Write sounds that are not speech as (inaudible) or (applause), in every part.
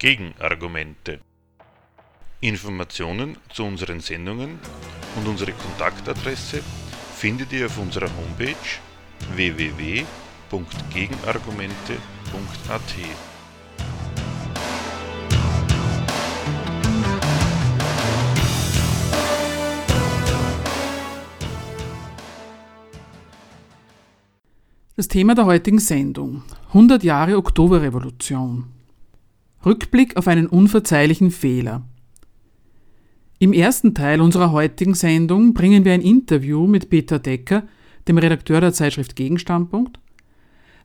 Gegenargumente. Informationen zu unseren Sendungen und unsere Kontaktadresse findet ihr auf unserer Homepage www.gegenargumente.at. Das Thema der heutigen Sendung 100 Jahre Oktoberrevolution. Rückblick auf einen unverzeihlichen Fehler. Im ersten Teil unserer heutigen Sendung bringen wir ein Interview mit Peter Decker, dem Redakteur der Zeitschrift Gegenstandpunkt,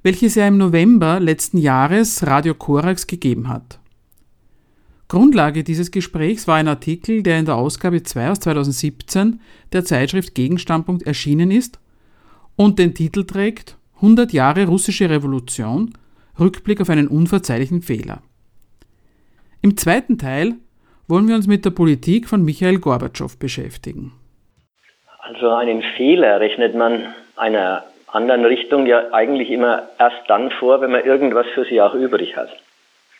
welches er im November letzten Jahres Radio Korax gegeben hat. Grundlage dieses Gesprächs war ein Artikel, der in der Ausgabe 2 aus 2017 der Zeitschrift Gegenstandpunkt erschienen ist und den Titel trägt 100 Jahre russische Revolution, Rückblick auf einen unverzeihlichen Fehler. Im zweiten Teil wollen wir uns mit der Politik von Michael Gorbatschow beschäftigen. Also einen Fehler rechnet man einer anderen Richtung ja eigentlich immer erst dann vor, wenn man irgendwas für sie auch übrig hat.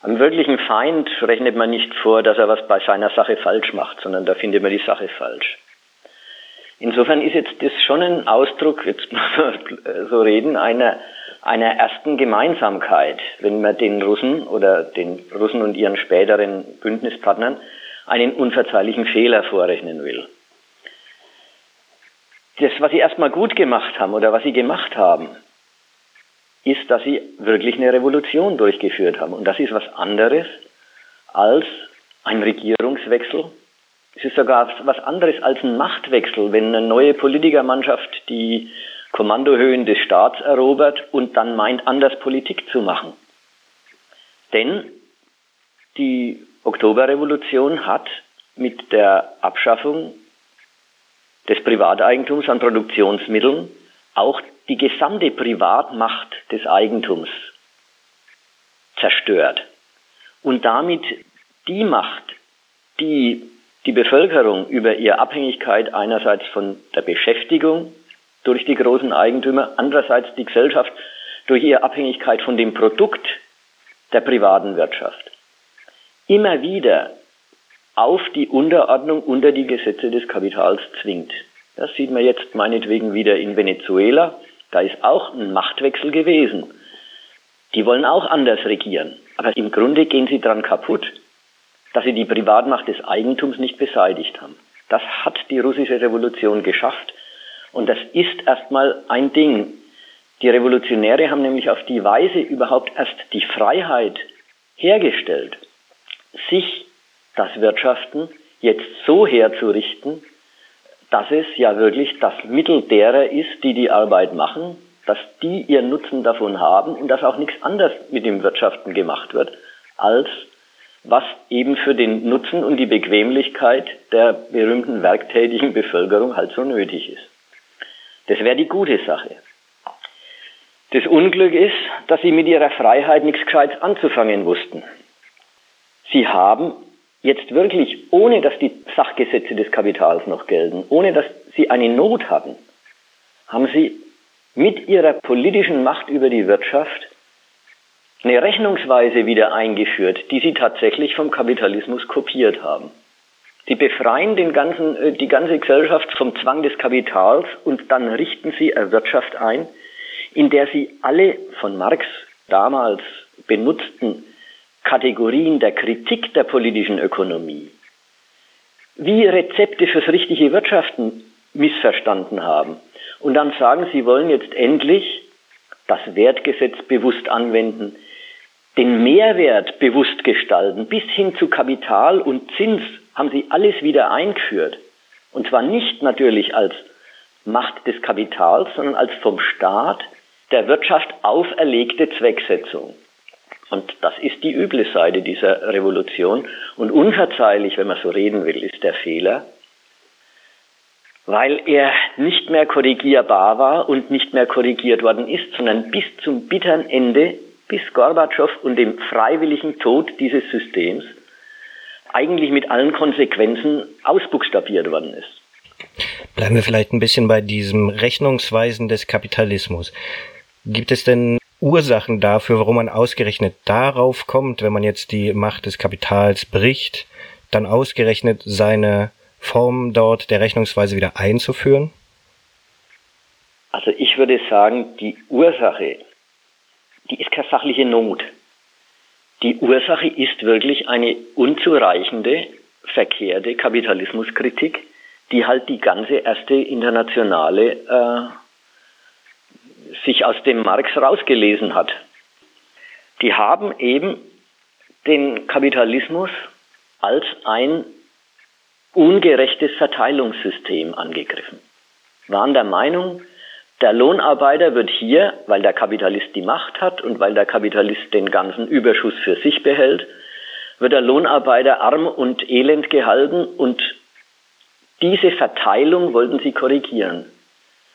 Am wirklichen Feind rechnet man nicht vor, dass er was bei seiner Sache falsch macht, sondern da findet man die Sache falsch. Insofern ist jetzt das schon ein Ausdruck, jetzt muss man (laughs) so reden, einer, einer ersten Gemeinsamkeit, wenn man den Russen oder den Russen und ihren späteren Bündnispartnern einen unverzeihlichen Fehler vorrechnen will. Das, was sie erstmal gut gemacht haben oder was sie gemacht haben, ist, dass sie wirklich eine Revolution durchgeführt haben. Und das ist was anderes als ein Regierungswechsel es ist sogar was anderes als ein Machtwechsel, wenn eine neue Politikermannschaft die Kommandohöhen des Staats erobert und dann meint, anders Politik zu machen. Denn die Oktoberrevolution hat mit der Abschaffung des Privateigentums an Produktionsmitteln auch die gesamte Privatmacht des Eigentums zerstört und damit die Macht, die die Bevölkerung über ihre Abhängigkeit einerseits von der Beschäftigung durch die großen Eigentümer, andererseits die Gesellschaft durch ihre Abhängigkeit von dem Produkt der privaten Wirtschaft. Immer wieder auf die Unterordnung unter die Gesetze des Kapitals zwingt. Das sieht man jetzt meinetwegen wieder in Venezuela. Da ist auch ein Machtwechsel gewesen. Die wollen auch anders regieren. Aber im Grunde gehen sie dran kaputt dass sie die Privatmacht des Eigentums nicht beseitigt haben. Das hat die russische Revolution geschafft. Und das ist erstmal ein Ding. Die Revolutionäre haben nämlich auf die Weise überhaupt erst die Freiheit hergestellt, sich das Wirtschaften jetzt so herzurichten, dass es ja wirklich das Mittel derer ist, die die Arbeit machen, dass die ihren Nutzen davon haben und dass auch nichts anderes mit dem Wirtschaften gemacht wird, als was eben für den Nutzen und die Bequemlichkeit der berühmten werktätigen Bevölkerung halt so nötig ist. Das wäre die gute Sache. Das Unglück ist, dass sie mit ihrer Freiheit nichts Gescheites anzufangen wussten. Sie haben jetzt wirklich, ohne dass die Sachgesetze des Kapitals noch gelten, ohne dass sie eine Not hatten, haben sie mit ihrer politischen Macht über die Wirtschaft eine Rechnungsweise wieder eingeführt, die sie tatsächlich vom Kapitalismus kopiert haben. Sie befreien den ganzen, äh, die ganze Gesellschaft vom Zwang des Kapitals und dann richten sie eine Wirtschaft ein, in der sie alle von Marx damals benutzten Kategorien der Kritik der politischen Ökonomie wie Rezepte fürs richtige Wirtschaften missverstanden haben. Und dann sagen, sie wollen jetzt endlich das Wertgesetz bewusst anwenden, den Mehrwert bewusst gestalten, bis hin zu Kapital und Zins haben sie alles wieder eingeführt. Und zwar nicht natürlich als Macht des Kapitals, sondern als vom Staat der Wirtschaft auferlegte Zwecksetzung. Und das ist die üble Seite dieser Revolution. Und unverzeihlich, wenn man so reden will, ist der Fehler, weil er nicht mehr korrigierbar war und nicht mehr korrigiert worden ist, sondern bis zum bitteren Ende bis Gorbatschow und dem freiwilligen Tod dieses Systems eigentlich mit allen Konsequenzen ausbuchstabiert worden ist. Bleiben wir vielleicht ein bisschen bei diesem Rechnungsweisen des Kapitalismus. Gibt es denn Ursachen dafür, warum man ausgerechnet darauf kommt, wenn man jetzt die Macht des Kapitals bricht, dann ausgerechnet seine Form dort der Rechnungsweise wieder einzuführen? Also ich würde sagen, die Ursache, die ist keine sachliche Not. Die Ursache ist wirklich eine unzureichende, verkehrte Kapitalismuskritik, die halt die ganze erste internationale äh, sich aus dem Marx rausgelesen hat. Die haben eben den Kapitalismus als ein ungerechtes Verteilungssystem angegriffen. Waren der Meinung, der Lohnarbeiter wird hier, weil der Kapitalist die Macht hat und weil der Kapitalist den ganzen Überschuss für sich behält, wird der Lohnarbeiter arm und elend gehalten und diese Verteilung wollten sie korrigieren.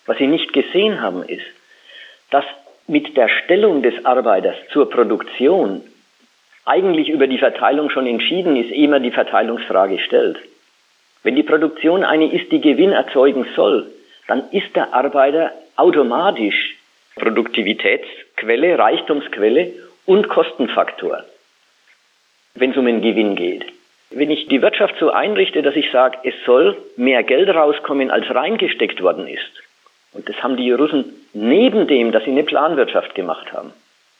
Was sie nicht gesehen haben ist, dass mit der Stellung des Arbeiters zur Produktion eigentlich über die Verteilung schon entschieden ist, ehe man die Verteilungsfrage stellt. Wenn die Produktion eine ist, die Gewinn erzeugen soll, dann ist der Arbeiter automatisch Produktivitätsquelle, Reichtumsquelle und Kostenfaktor, wenn es um den Gewinn geht. Wenn ich die Wirtschaft so einrichte, dass ich sage, es soll mehr Geld rauskommen, als reingesteckt worden ist, und das haben die Russen neben dem, dass sie eine Planwirtschaft gemacht haben,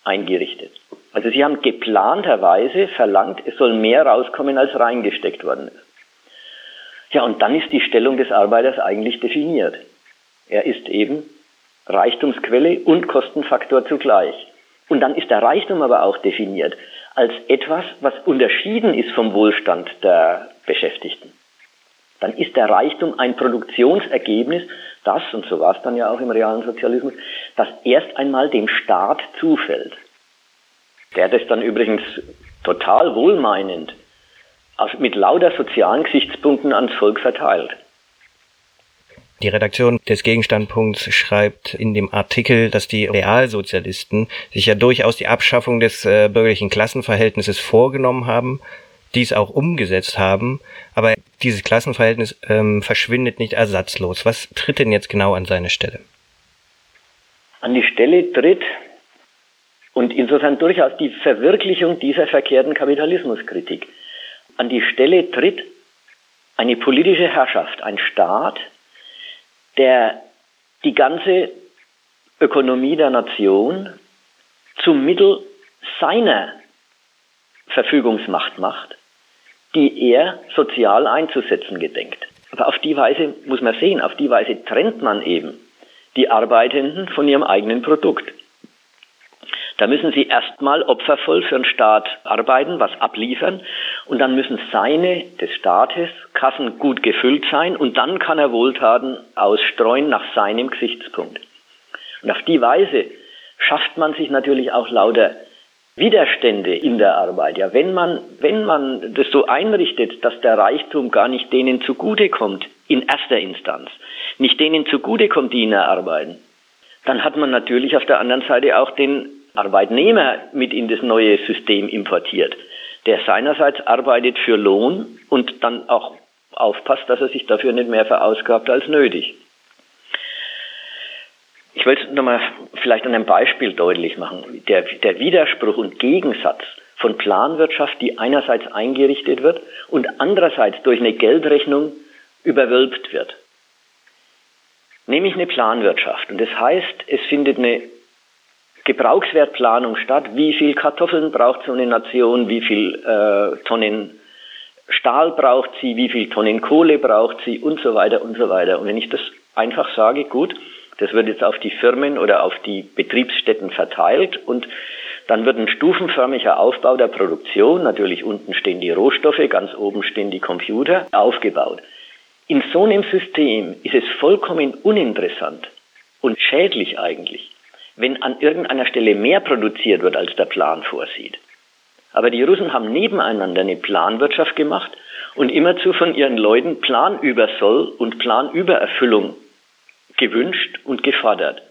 eingerichtet. Also sie haben geplanterweise verlangt, es soll mehr rauskommen, als reingesteckt worden ist. Ja, und dann ist die Stellung des Arbeiters eigentlich definiert. Er ist eben Reichtumsquelle und Kostenfaktor zugleich. Und dann ist der Reichtum aber auch definiert als etwas, was unterschieden ist vom Wohlstand der Beschäftigten. Dann ist der Reichtum ein Produktionsergebnis, das, und so war es dann ja auch im realen Sozialismus, das erst einmal dem Staat zufällt. Der das dann übrigens total wohlmeinend mit lauter sozialen Gesichtspunkten ans Volk verteilt. Die Redaktion des Gegenstandpunkts schreibt in dem Artikel, dass die Realsozialisten sich ja durchaus die Abschaffung des äh, bürgerlichen Klassenverhältnisses vorgenommen haben, dies auch umgesetzt haben, aber dieses Klassenverhältnis ähm, verschwindet nicht ersatzlos. Was tritt denn jetzt genau an seine Stelle? An die Stelle tritt und insofern durchaus die Verwirklichung dieser verkehrten Kapitalismuskritik. An die Stelle tritt eine politische Herrschaft, ein Staat, der die ganze Ökonomie der Nation zum Mittel seiner Verfügungsmacht macht, die er sozial einzusetzen gedenkt. Aber auf die Weise muss man sehen, auf die Weise trennt man eben die Arbeitenden von ihrem eigenen Produkt. Da müssen sie erstmal opfervoll für den Staat arbeiten, was abliefern, und dann müssen seine, des Staates, Kassen gut gefüllt sein, und dann kann er Wohltaten ausstreuen nach seinem Gesichtspunkt. Und auf die Weise schafft man sich natürlich auch lauter Widerstände in der Arbeit. Ja, wenn man, wenn man das so einrichtet, dass der Reichtum gar nicht denen zugutekommt, in erster Instanz, nicht denen zugutekommt, die ihn erarbeiten, dann hat man natürlich auf der anderen Seite auch den Arbeitnehmer mit in das neue System importiert, der seinerseits arbeitet für Lohn und dann auch aufpasst, dass er sich dafür nicht mehr verausgabt als nötig. Ich will es nochmal vielleicht an einem Beispiel deutlich machen. Der, der Widerspruch und Gegensatz von Planwirtschaft, die einerseits eingerichtet wird und andererseits durch eine Geldrechnung überwölbt wird. Nämlich eine Planwirtschaft. Und das heißt, es findet eine Gebrauchswertplanung statt. Wie viel Kartoffeln braucht so eine Nation? Wie viel äh, Tonnen Stahl braucht sie? Wie viel Tonnen Kohle braucht sie? Und so weiter und so weiter. Und wenn ich das einfach sage, gut, das wird jetzt auf die Firmen oder auf die Betriebsstätten verteilt und dann wird ein stufenförmiger Aufbau der Produktion, natürlich unten stehen die Rohstoffe, ganz oben stehen die Computer, aufgebaut. In so einem System ist es vollkommen uninteressant und schädlich eigentlich, wenn an irgendeiner Stelle mehr produziert wird, als der Plan vorsieht. Aber die Russen haben nebeneinander eine Planwirtschaft gemacht und immerzu von ihren Leuten Planübersoll und Planübererfüllung gewünscht und gefordert.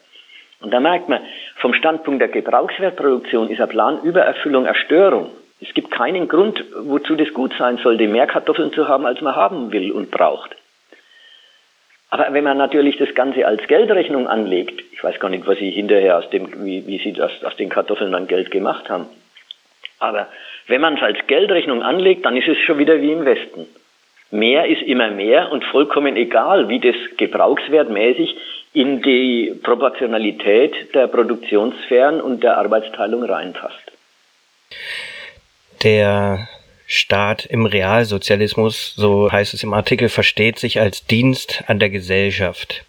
Und da merkt man, vom Standpunkt der Gebrauchswertproduktion ist eine Planübererfüllung eine Störung. Es gibt keinen Grund, wozu das gut sein sollte, mehr Kartoffeln zu haben, als man haben will und braucht. Aber wenn man natürlich das Ganze als Geldrechnung anlegt, ich weiß gar nicht, was sie hinterher aus dem, wie, wie sie das aus den Kartoffeln dann Geld gemacht haben. Aber wenn man es als Geldrechnung anlegt, dann ist es schon wieder wie im Westen. Mehr ist immer mehr und vollkommen egal, wie das gebrauchswertmäßig in die Proportionalität der Produktionssphären und der Arbeitsteilung reinpasst. Der Staat im Realsozialismus, so heißt es im Artikel, versteht sich als Dienst an der Gesellschaft.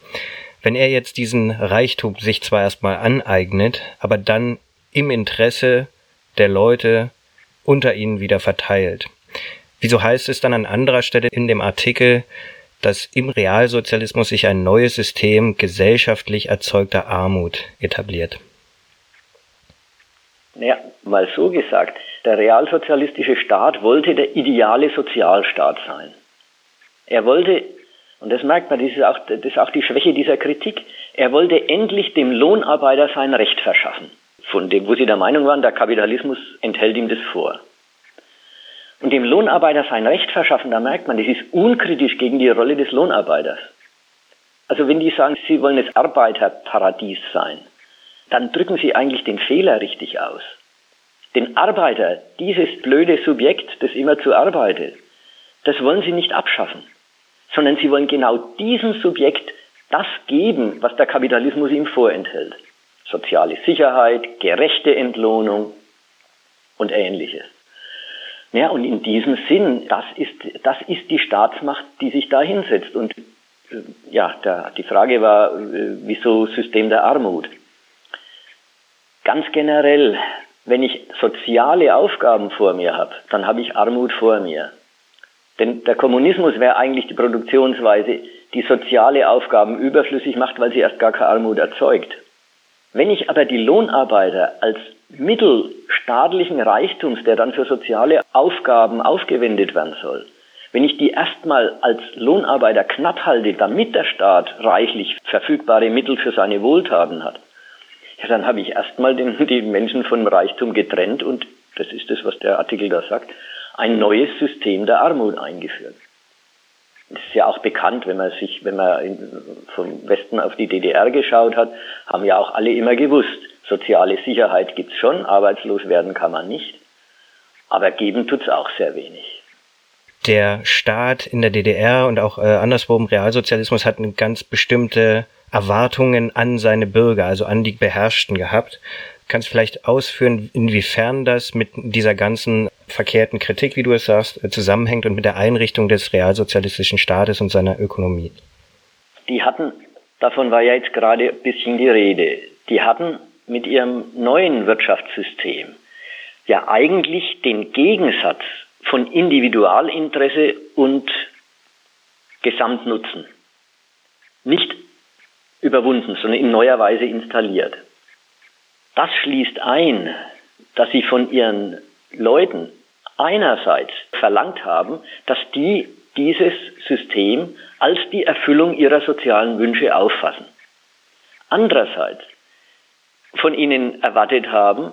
Wenn er jetzt diesen Reichtum sich zwar erstmal aneignet, aber dann im Interesse der Leute unter ihnen wieder verteilt. Wieso heißt es dann an anderer Stelle in dem Artikel, dass im Realsozialismus sich ein neues System gesellschaftlich erzeugter Armut etabliert? Ja, mal so gesagt, der realsozialistische Staat wollte der ideale Sozialstaat sein. Er wollte, und das merkt man, das ist, auch, das ist auch die Schwäche dieser Kritik, er wollte endlich dem Lohnarbeiter sein Recht verschaffen. Von dem, wo sie der Meinung waren, der Kapitalismus enthält ihm das vor und dem Lohnarbeiter sein Recht verschaffen, da merkt man, das ist unkritisch gegen die Rolle des Lohnarbeiters. Also wenn die sagen, sie wollen das Arbeiterparadies sein, dann drücken sie eigentlich den Fehler richtig aus. Den Arbeiter, dieses blöde Subjekt, das immer zu arbeitet, das wollen sie nicht abschaffen, sondern sie wollen genau diesem Subjekt das geben, was der Kapitalismus ihm vorenthält. Soziale Sicherheit, gerechte Entlohnung und ähnliches. Ja, und in diesem Sinn, das ist, das ist die Staatsmacht, die sich da hinsetzt. Und äh, ja, da, die Frage war, äh, wieso System der Armut? Ganz generell, wenn ich soziale Aufgaben vor mir habe, dann habe ich Armut vor mir. Denn der Kommunismus wäre eigentlich die Produktionsweise, die soziale Aufgaben überflüssig macht, weil sie erst gar keine Armut erzeugt. Wenn ich aber die Lohnarbeiter als Mittel staatlichen Reichtums, der dann für soziale Aufgaben aufgewendet werden soll, wenn ich die erstmal als Lohnarbeiter knapp halte, damit der Staat reichlich verfügbare Mittel für seine Wohltaten hat, ja, dann habe ich erstmal den, die Menschen vom Reichtum getrennt und das ist das, was der Artikel da sagt, ein neues System der Armut eingeführt. Das ist ja auch bekannt, wenn man sich, wenn man in, vom Westen auf die DDR geschaut hat, haben ja auch alle immer gewusst, soziale Sicherheit gibt's schon, arbeitslos werden kann man nicht, aber geben tut's auch sehr wenig. Der Staat in der DDR und auch äh, anderswo im Realsozialismus hat eine ganz bestimmte Erwartungen an seine Bürger, also an die Beherrschten gehabt. Kannst du vielleicht ausführen, inwiefern das mit dieser ganzen verkehrten Kritik, wie du es sagst, zusammenhängt und mit der Einrichtung des realsozialistischen Staates und seiner Ökonomie? Die hatten, davon war ja jetzt gerade ein bisschen die Rede, die hatten mit ihrem neuen Wirtschaftssystem ja eigentlich den Gegensatz von Individualinteresse und Gesamtnutzen nicht überwunden, sondern in neuer Weise installiert. Das schließt ein, dass sie von ihren Leuten einerseits verlangt haben, dass die dieses System als die Erfüllung ihrer sozialen Wünsche auffassen. Andererseits von ihnen erwartet haben,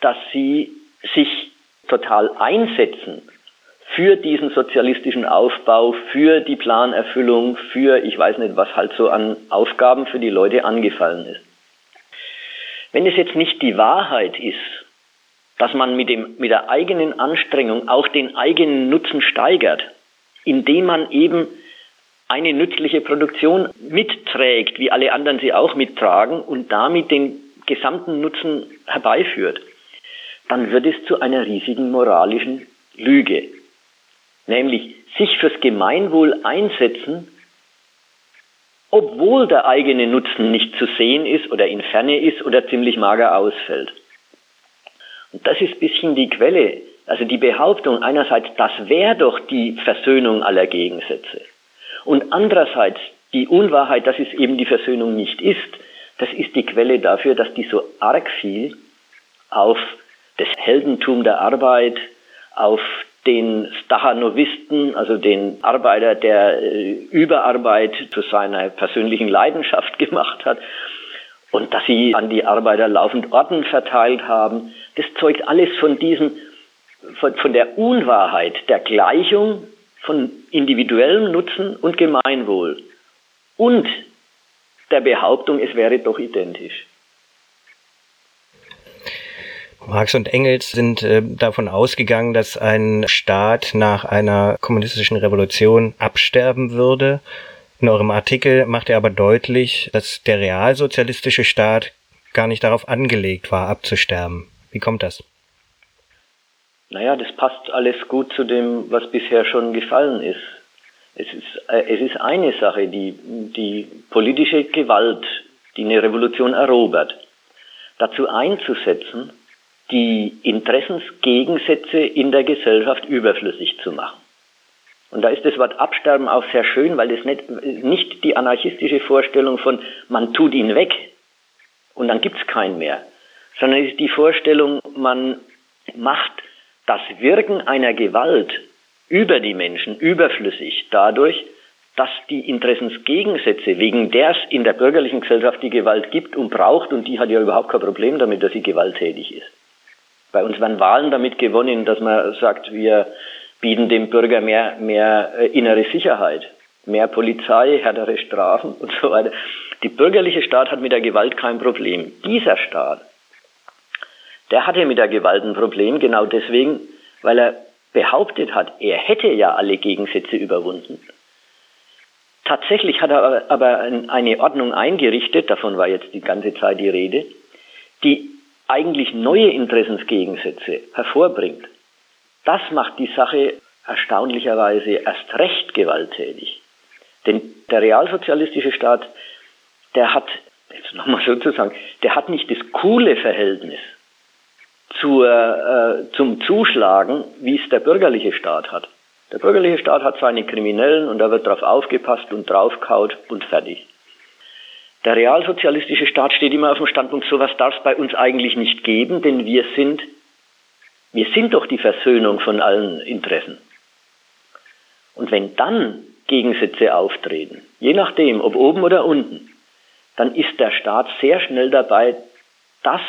dass sie sich total einsetzen für diesen sozialistischen Aufbau, für die Planerfüllung, für ich weiß nicht, was halt so an Aufgaben für die Leute angefallen ist. Wenn es jetzt nicht die Wahrheit ist, dass man mit, dem, mit der eigenen Anstrengung auch den eigenen Nutzen steigert, indem man eben eine nützliche Produktion mitträgt, wie alle anderen sie auch mittragen und damit den gesamten Nutzen herbeiführt, dann wird es zu einer riesigen moralischen Lüge. Nämlich sich fürs Gemeinwohl einsetzen, obwohl der eigene Nutzen nicht zu sehen ist oder in Ferne ist oder ziemlich mager ausfällt. Und das ist ein bisschen die Quelle, also die Behauptung einerseits, das wäre doch die Versöhnung aller Gegensätze. Und andererseits die Unwahrheit, dass es eben die Versöhnung nicht ist, das ist die Quelle dafür, dass die so arg viel auf das Heldentum der Arbeit, auf den Stachanovisten, also den Arbeiter, der äh, Überarbeit zu seiner persönlichen Leidenschaft (laughs) gemacht hat, und dass sie an die Arbeiter laufend Orden verteilt haben, das zeugt alles von diesem, von, von der Unwahrheit der Gleichung von individuellem Nutzen und Gemeinwohl und der Behauptung, es wäre doch identisch. Marx und Engels sind äh, davon ausgegangen, dass ein Staat nach einer kommunistischen Revolution absterben würde. In eurem Artikel macht er aber deutlich, dass der realsozialistische Staat gar nicht darauf angelegt war, abzusterben. Wie kommt das? Naja, das passt alles gut zu dem, was bisher schon gefallen ist. Es ist, äh, es ist eine Sache, die, die politische Gewalt, die eine Revolution erobert, dazu einzusetzen, die Interessensgegensätze in der Gesellschaft überflüssig zu machen. Und da ist das Wort Absterben auch sehr schön, weil es nicht, nicht die anarchistische Vorstellung von man tut ihn weg und dann gibt's keinen mehr, sondern es ist die Vorstellung, man macht das Wirken einer Gewalt über die Menschen überflüssig dadurch, dass die Interessensgegensätze, wegen der es in der bürgerlichen Gesellschaft die Gewalt gibt und braucht, und die hat ja überhaupt kein Problem damit, dass sie gewalttätig ist. Bei uns werden Wahlen damit gewonnen, dass man sagt, wir bieten dem Bürger mehr, mehr äh, innere Sicherheit, mehr Polizei, härtere Strafen und so weiter. Die bürgerliche Staat hat mit der Gewalt kein Problem. Dieser Staat, der hatte mit der Gewalt ein Problem, genau deswegen, weil er behauptet hat, er hätte ja alle Gegensätze überwunden. Tatsächlich hat er aber eine Ordnung eingerichtet, davon war jetzt die ganze Zeit die Rede, die eigentlich neue Interessensgegensätze hervorbringt. Das macht die Sache erstaunlicherweise erst recht gewalttätig. Denn der realsozialistische Staat, der hat, jetzt nochmal sozusagen, der hat nicht das coole Verhältnis zur, äh, zum Zuschlagen, wie es der bürgerliche Staat hat. Der bürgerliche Staat hat seine Kriminellen und da wird drauf aufgepasst und draufkaut und fertig. Der realsozialistische Staat steht immer auf dem Standpunkt, sowas darf es bei uns eigentlich nicht geben, denn wir sind, wir sind doch die Versöhnung von allen Interessen. Und wenn dann Gegensätze auftreten, je nachdem, ob oben oder unten, dann ist der Staat sehr schnell dabei, das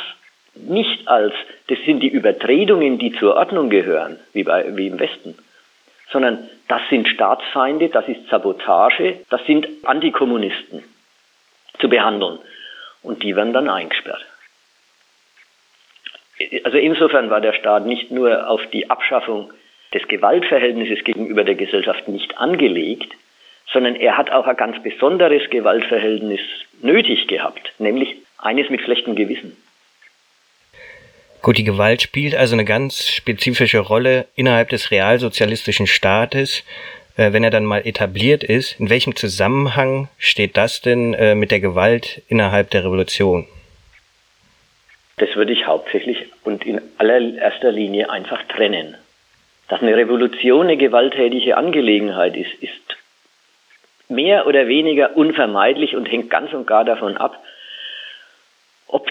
nicht als, das sind die Übertretungen, die zur Ordnung gehören, wie, bei, wie im Westen, sondern das sind Staatsfeinde, das ist Sabotage, das sind Antikommunisten zu behandeln. Und die werden dann eingesperrt. Also insofern war der Staat nicht nur auf die Abschaffung des Gewaltverhältnisses gegenüber der Gesellschaft nicht angelegt, sondern er hat auch ein ganz besonderes Gewaltverhältnis nötig gehabt, nämlich eines mit schlechtem Gewissen. Gut, die Gewalt spielt also eine ganz spezifische Rolle innerhalb des realsozialistischen Staates. Äh, wenn er dann mal etabliert ist, in welchem Zusammenhang steht das denn äh, mit der Gewalt innerhalb der Revolution? Das würde ich hauptsächlich und in allererster Linie einfach trennen. Dass eine Revolution eine gewalttätige Angelegenheit ist, ist mehr oder weniger unvermeidlich und hängt ganz und gar davon ab, ob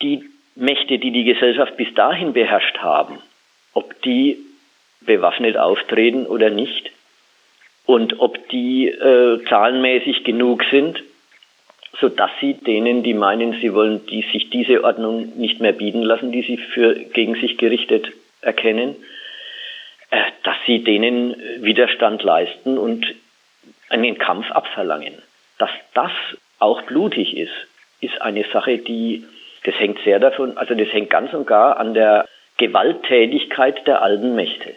die Mächte, die die Gesellschaft bis dahin beherrscht haben, ob die bewaffnet auftreten oder nicht und ob die äh, zahlenmäßig genug sind, so dass sie denen, die meinen, sie wollen die, sich diese Ordnung nicht mehr bieten lassen, die sie für gegen sich gerichtet erkennen, äh, dass sie denen Widerstand leisten und einen Kampf abverlangen. Dass das auch blutig ist, ist eine Sache, die das hängt sehr davon, also das hängt ganz und gar an der Gewalttätigkeit der alten Mächte.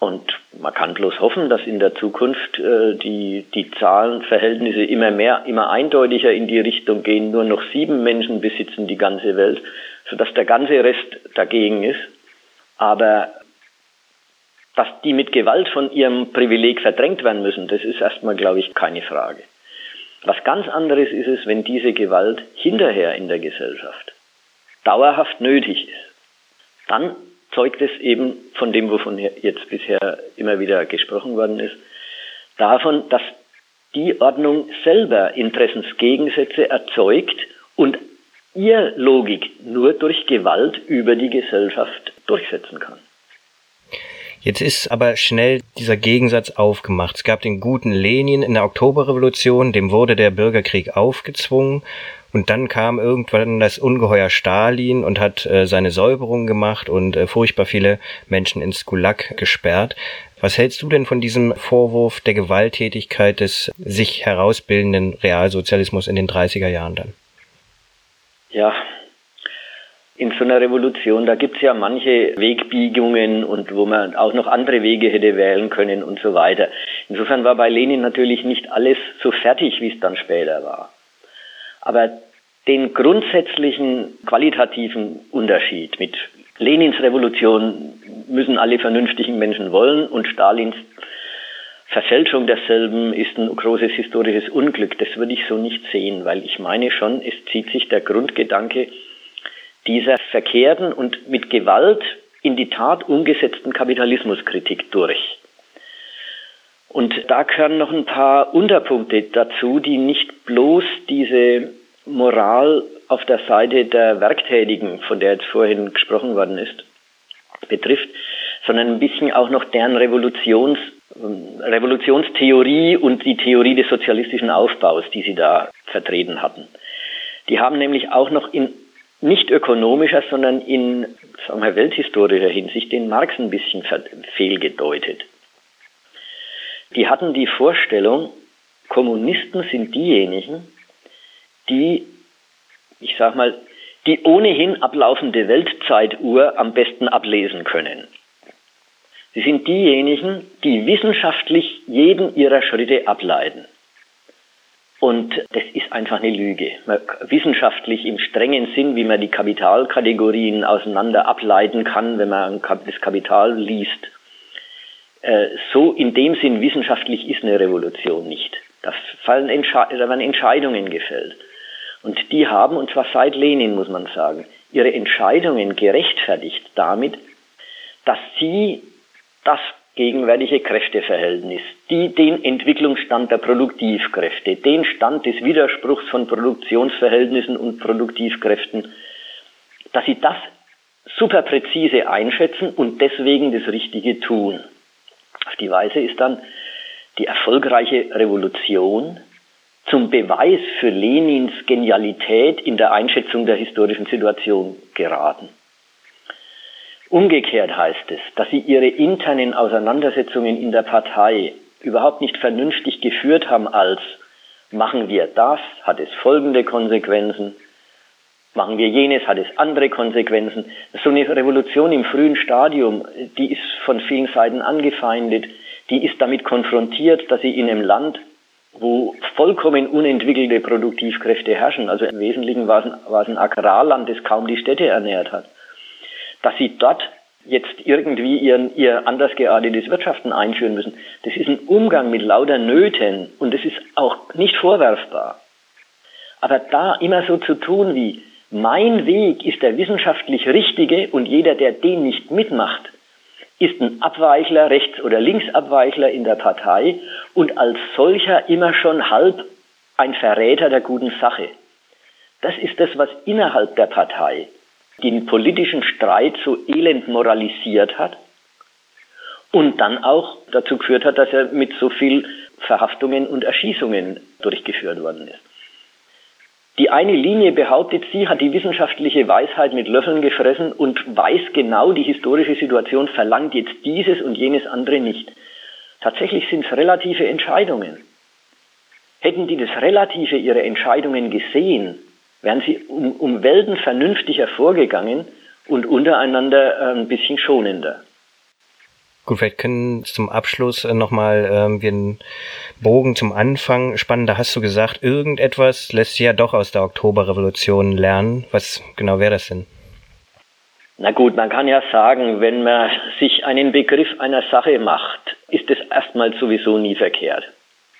Und man kann bloß hoffen, dass in der Zukunft äh, die, die Zahlenverhältnisse immer mehr, immer eindeutiger in die Richtung gehen. Nur noch sieben Menschen besitzen die ganze Welt, sodass der ganze Rest dagegen ist. Aber dass die mit Gewalt von ihrem Privileg verdrängt werden müssen, das ist erstmal, glaube ich, keine Frage. Was ganz anderes ist es, wenn diese Gewalt hinterher in der Gesellschaft dauerhaft nötig ist. Dann zeugt es eben von dem, wovon jetzt bisher immer wieder gesprochen worden ist, davon, dass die Ordnung selber Interessensgegensätze erzeugt und ihr Logik nur durch Gewalt über die Gesellschaft durchsetzen kann. Jetzt ist aber schnell dieser Gegensatz aufgemacht. Es gab den guten Lenin in der Oktoberrevolution, dem wurde der Bürgerkrieg aufgezwungen und dann kam irgendwann das Ungeheuer Stalin und hat äh, seine Säuberung gemacht und äh, furchtbar viele Menschen ins Gulag gesperrt. Was hältst du denn von diesem Vorwurf der Gewalttätigkeit des sich herausbildenden Realsozialismus in den 30er Jahren dann? Ja, in so einer Revolution, da gibt es ja manche Wegbiegungen und wo man auch noch andere Wege hätte wählen können und so weiter. Insofern war bei Lenin natürlich nicht alles so fertig, wie es dann später war. Aber den grundsätzlichen qualitativen Unterschied mit Lenins Revolution müssen alle vernünftigen Menschen wollen und Stalins Verfälschung derselben ist ein großes historisches Unglück. Das würde ich so nicht sehen, weil ich meine schon, es zieht sich der Grundgedanke dieser verkehrten und mit Gewalt in die Tat umgesetzten Kapitalismuskritik durch. Und da gehören noch ein paar Unterpunkte dazu, die nicht bloß diese Moral auf der Seite der Werktätigen, von der jetzt vorhin gesprochen worden ist, betrifft, sondern ein bisschen auch noch deren Revolutions, Revolutionstheorie und die Theorie des sozialistischen Aufbaus, die sie da vertreten hatten. Die haben nämlich auch noch in nicht ökonomischer, sondern in sagen wir, welthistorischer Hinsicht den Marx ein bisschen fehlgedeutet. Die hatten die Vorstellung, Kommunisten sind diejenigen, die, ich sag mal, die ohnehin ablaufende Weltzeituhr am besten ablesen können. Sie sind diejenigen, die wissenschaftlich jeden ihrer Schritte ableiten. Und das ist einfach eine Lüge. Man, wissenschaftlich im strengen Sinn, wie man die Kapitalkategorien auseinander ableiten kann, wenn man das Kapital liest, äh, so in dem Sinn wissenschaftlich ist eine Revolution nicht. Da, fallen Entsche da werden Entscheidungen gefällt. Und die haben, und zwar seit Lenin muss man sagen, ihre Entscheidungen gerechtfertigt damit, dass sie das gegenwärtige Kräfteverhältnis, die den Entwicklungsstand der Produktivkräfte, den Stand des Widerspruchs von Produktionsverhältnissen und Produktivkräften, dass sie das super präzise einschätzen und deswegen das Richtige tun. Auf die Weise ist dann die erfolgreiche Revolution zum Beweis für Lenins Genialität in der Einschätzung der historischen Situation geraten. Umgekehrt heißt es, dass sie ihre internen Auseinandersetzungen in der Partei überhaupt nicht vernünftig geführt haben als machen wir das, hat es folgende Konsequenzen, machen wir jenes, hat es andere Konsequenzen. So eine Revolution im frühen Stadium, die ist von vielen Seiten angefeindet, die ist damit konfrontiert, dass sie in einem Land wo vollkommen unentwickelte Produktivkräfte herrschen. Also im Wesentlichen war es, ein, war es ein Agrarland, das kaum die Städte ernährt hat. Dass sie dort jetzt irgendwie ihren, ihr anders geartetes Wirtschaften einführen müssen, das ist ein Umgang mit lauter Nöten und das ist auch nicht vorwerfbar. Aber da immer so zu tun wie, mein Weg ist der wissenschaftlich richtige und jeder, der den nicht mitmacht, ist ein Abweichler, Rechts- oder Linksabweichler in der Partei und als solcher immer schon halb ein Verräter der guten Sache. Das ist das, was innerhalb der Partei den politischen Streit so elend moralisiert hat und dann auch dazu geführt hat, dass er mit so viel Verhaftungen und Erschießungen durchgeführt worden ist. Die eine Linie behauptet, sie hat die wissenschaftliche Weisheit mit Löffeln gefressen und weiß genau, die historische Situation verlangt jetzt dieses und jenes andere nicht. Tatsächlich sind es relative Entscheidungen. Hätten die das Relative ihrer Entscheidungen gesehen, wären sie um, um Welten vernünftiger vorgegangen und untereinander äh, ein bisschen schonender. Gut, vielleicht können zum Abschluss äh, nochmal ähm, wir einen Bogen zum Anfang spannen. Da hast du gesagt, irgendetwas lässt sich ja doch aus der Oktoberrevolution lernen. Was genau wäre das denn? Na gut, man kann ja sagen, wenn man sich einen Begriff einer Sache macht, ist es erstmal sowieso nie verkehrt.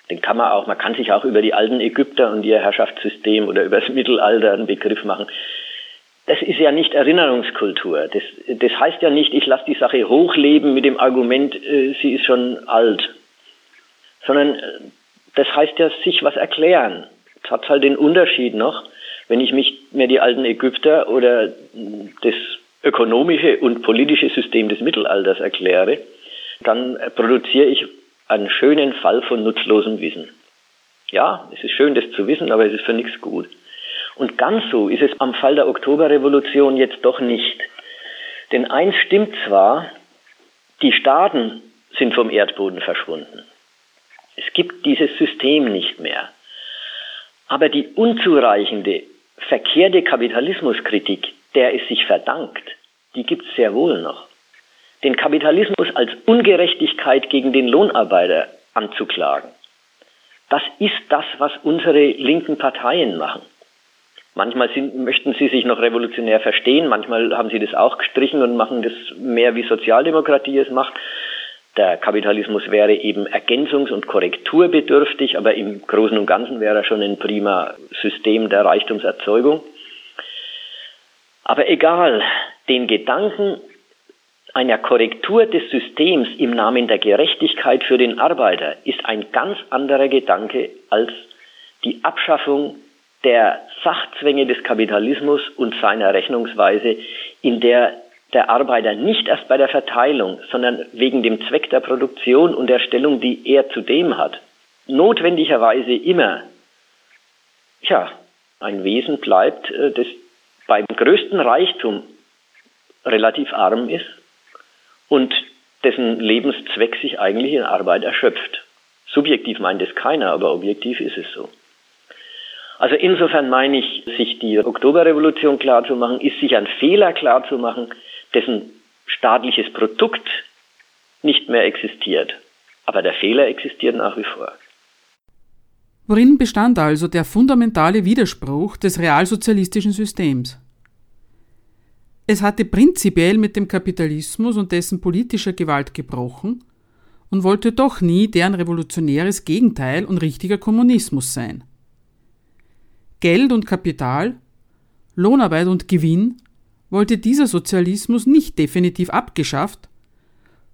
Den kann man auch, man kann sich auch über die alten Ägypter und ihr Herrschaftssystem oder über das Mittelalter einen Begriff machen das ist ja nicht Erinnerungskultur. Das, das heißt ja nicht, ich lasse die Sache hochleben mit dem Argument, äh, sie ist schon alt. Sondern äh, das heißt ja sich was erklären. Es hat halt den Unterschied noch, wenn ich mich mir die alten Ägypter oder das ökonomische und politische System des Mittelalters erkläre, dann produziere ich einen schönen Fall von nutzlosem Wissen. Ja, es ist schön, das zu wissen, aber es ist für nichts gut. Und ganz so ist es am Fall der Oktoberrevolution jetzt doch nicht. Denn eins stimmt zwar, die Staaten sind vom Erdboden verschwunden. Es gibt dieses System nicht mehr. Aber die unzureichende, verkehrte Kapitalismuskritik, der es sich verdankt, die gibt es sehr wohl noch. Den Kapitalismus als Ungerechtigkeit gegen den Lohnarbeiter anzuklagen, das ist das, was unsere linken Parteien machen. Manchmal sind, möchten sie sich noch revolutionär verstehen, manchmal haben sie das auch gestrichen und machen das mehr wie Sozialdemokratie es macht. Der Kapitalismus wäre eben ergänzungs- und korrekturbedürftig, aber im Großen und Ganzen wäre er schon ein prima System der Reichtumserzeugung. Aber egal, den Gedanken einer Korrektur des Systems im Namen der Gerechtigkeit für den Arbeiter ist ein ganz anderer Gedanke als die Abschaffung der Sachzwänge des Kapitalismus und seiner Rechnungsweise, in der der Arbeiter nicht erst bei der Verteilung, sondern wegen dem Zweck der Produktion und der Stellung, die er zudem hat, notwendigerweise immer ja, ein Wesen bleibt, äh, das beim größten Reichtum relativ arm ist und dessen Lebenszweck sich eigentlich in Arbeit erschöpft. Subjektiv meint es keiner, aber objektiv ist es so. Also insofern meine ich, sich die Oktoberrevolution klarzumachen, ist sich ein Fehler klarzumachen, dessen staatliches Produkt nicht mehr existiert. Aber der Fehler existiert nach wie vor. Worin bestand also der fundamentale Widerspruch des realsozialistischen Systems? Es hatte prinzipiell mit dem Kapitalismus und dessen politischer Gewalt gebrochen und wollte doch nie deren revolutionäres Gegenteil und richtiger Kommunismus sein. Geld und Kapital, Lohnarbeit und Gewinn wollte dieser Sozialismus nicht definitiv abgeschafft,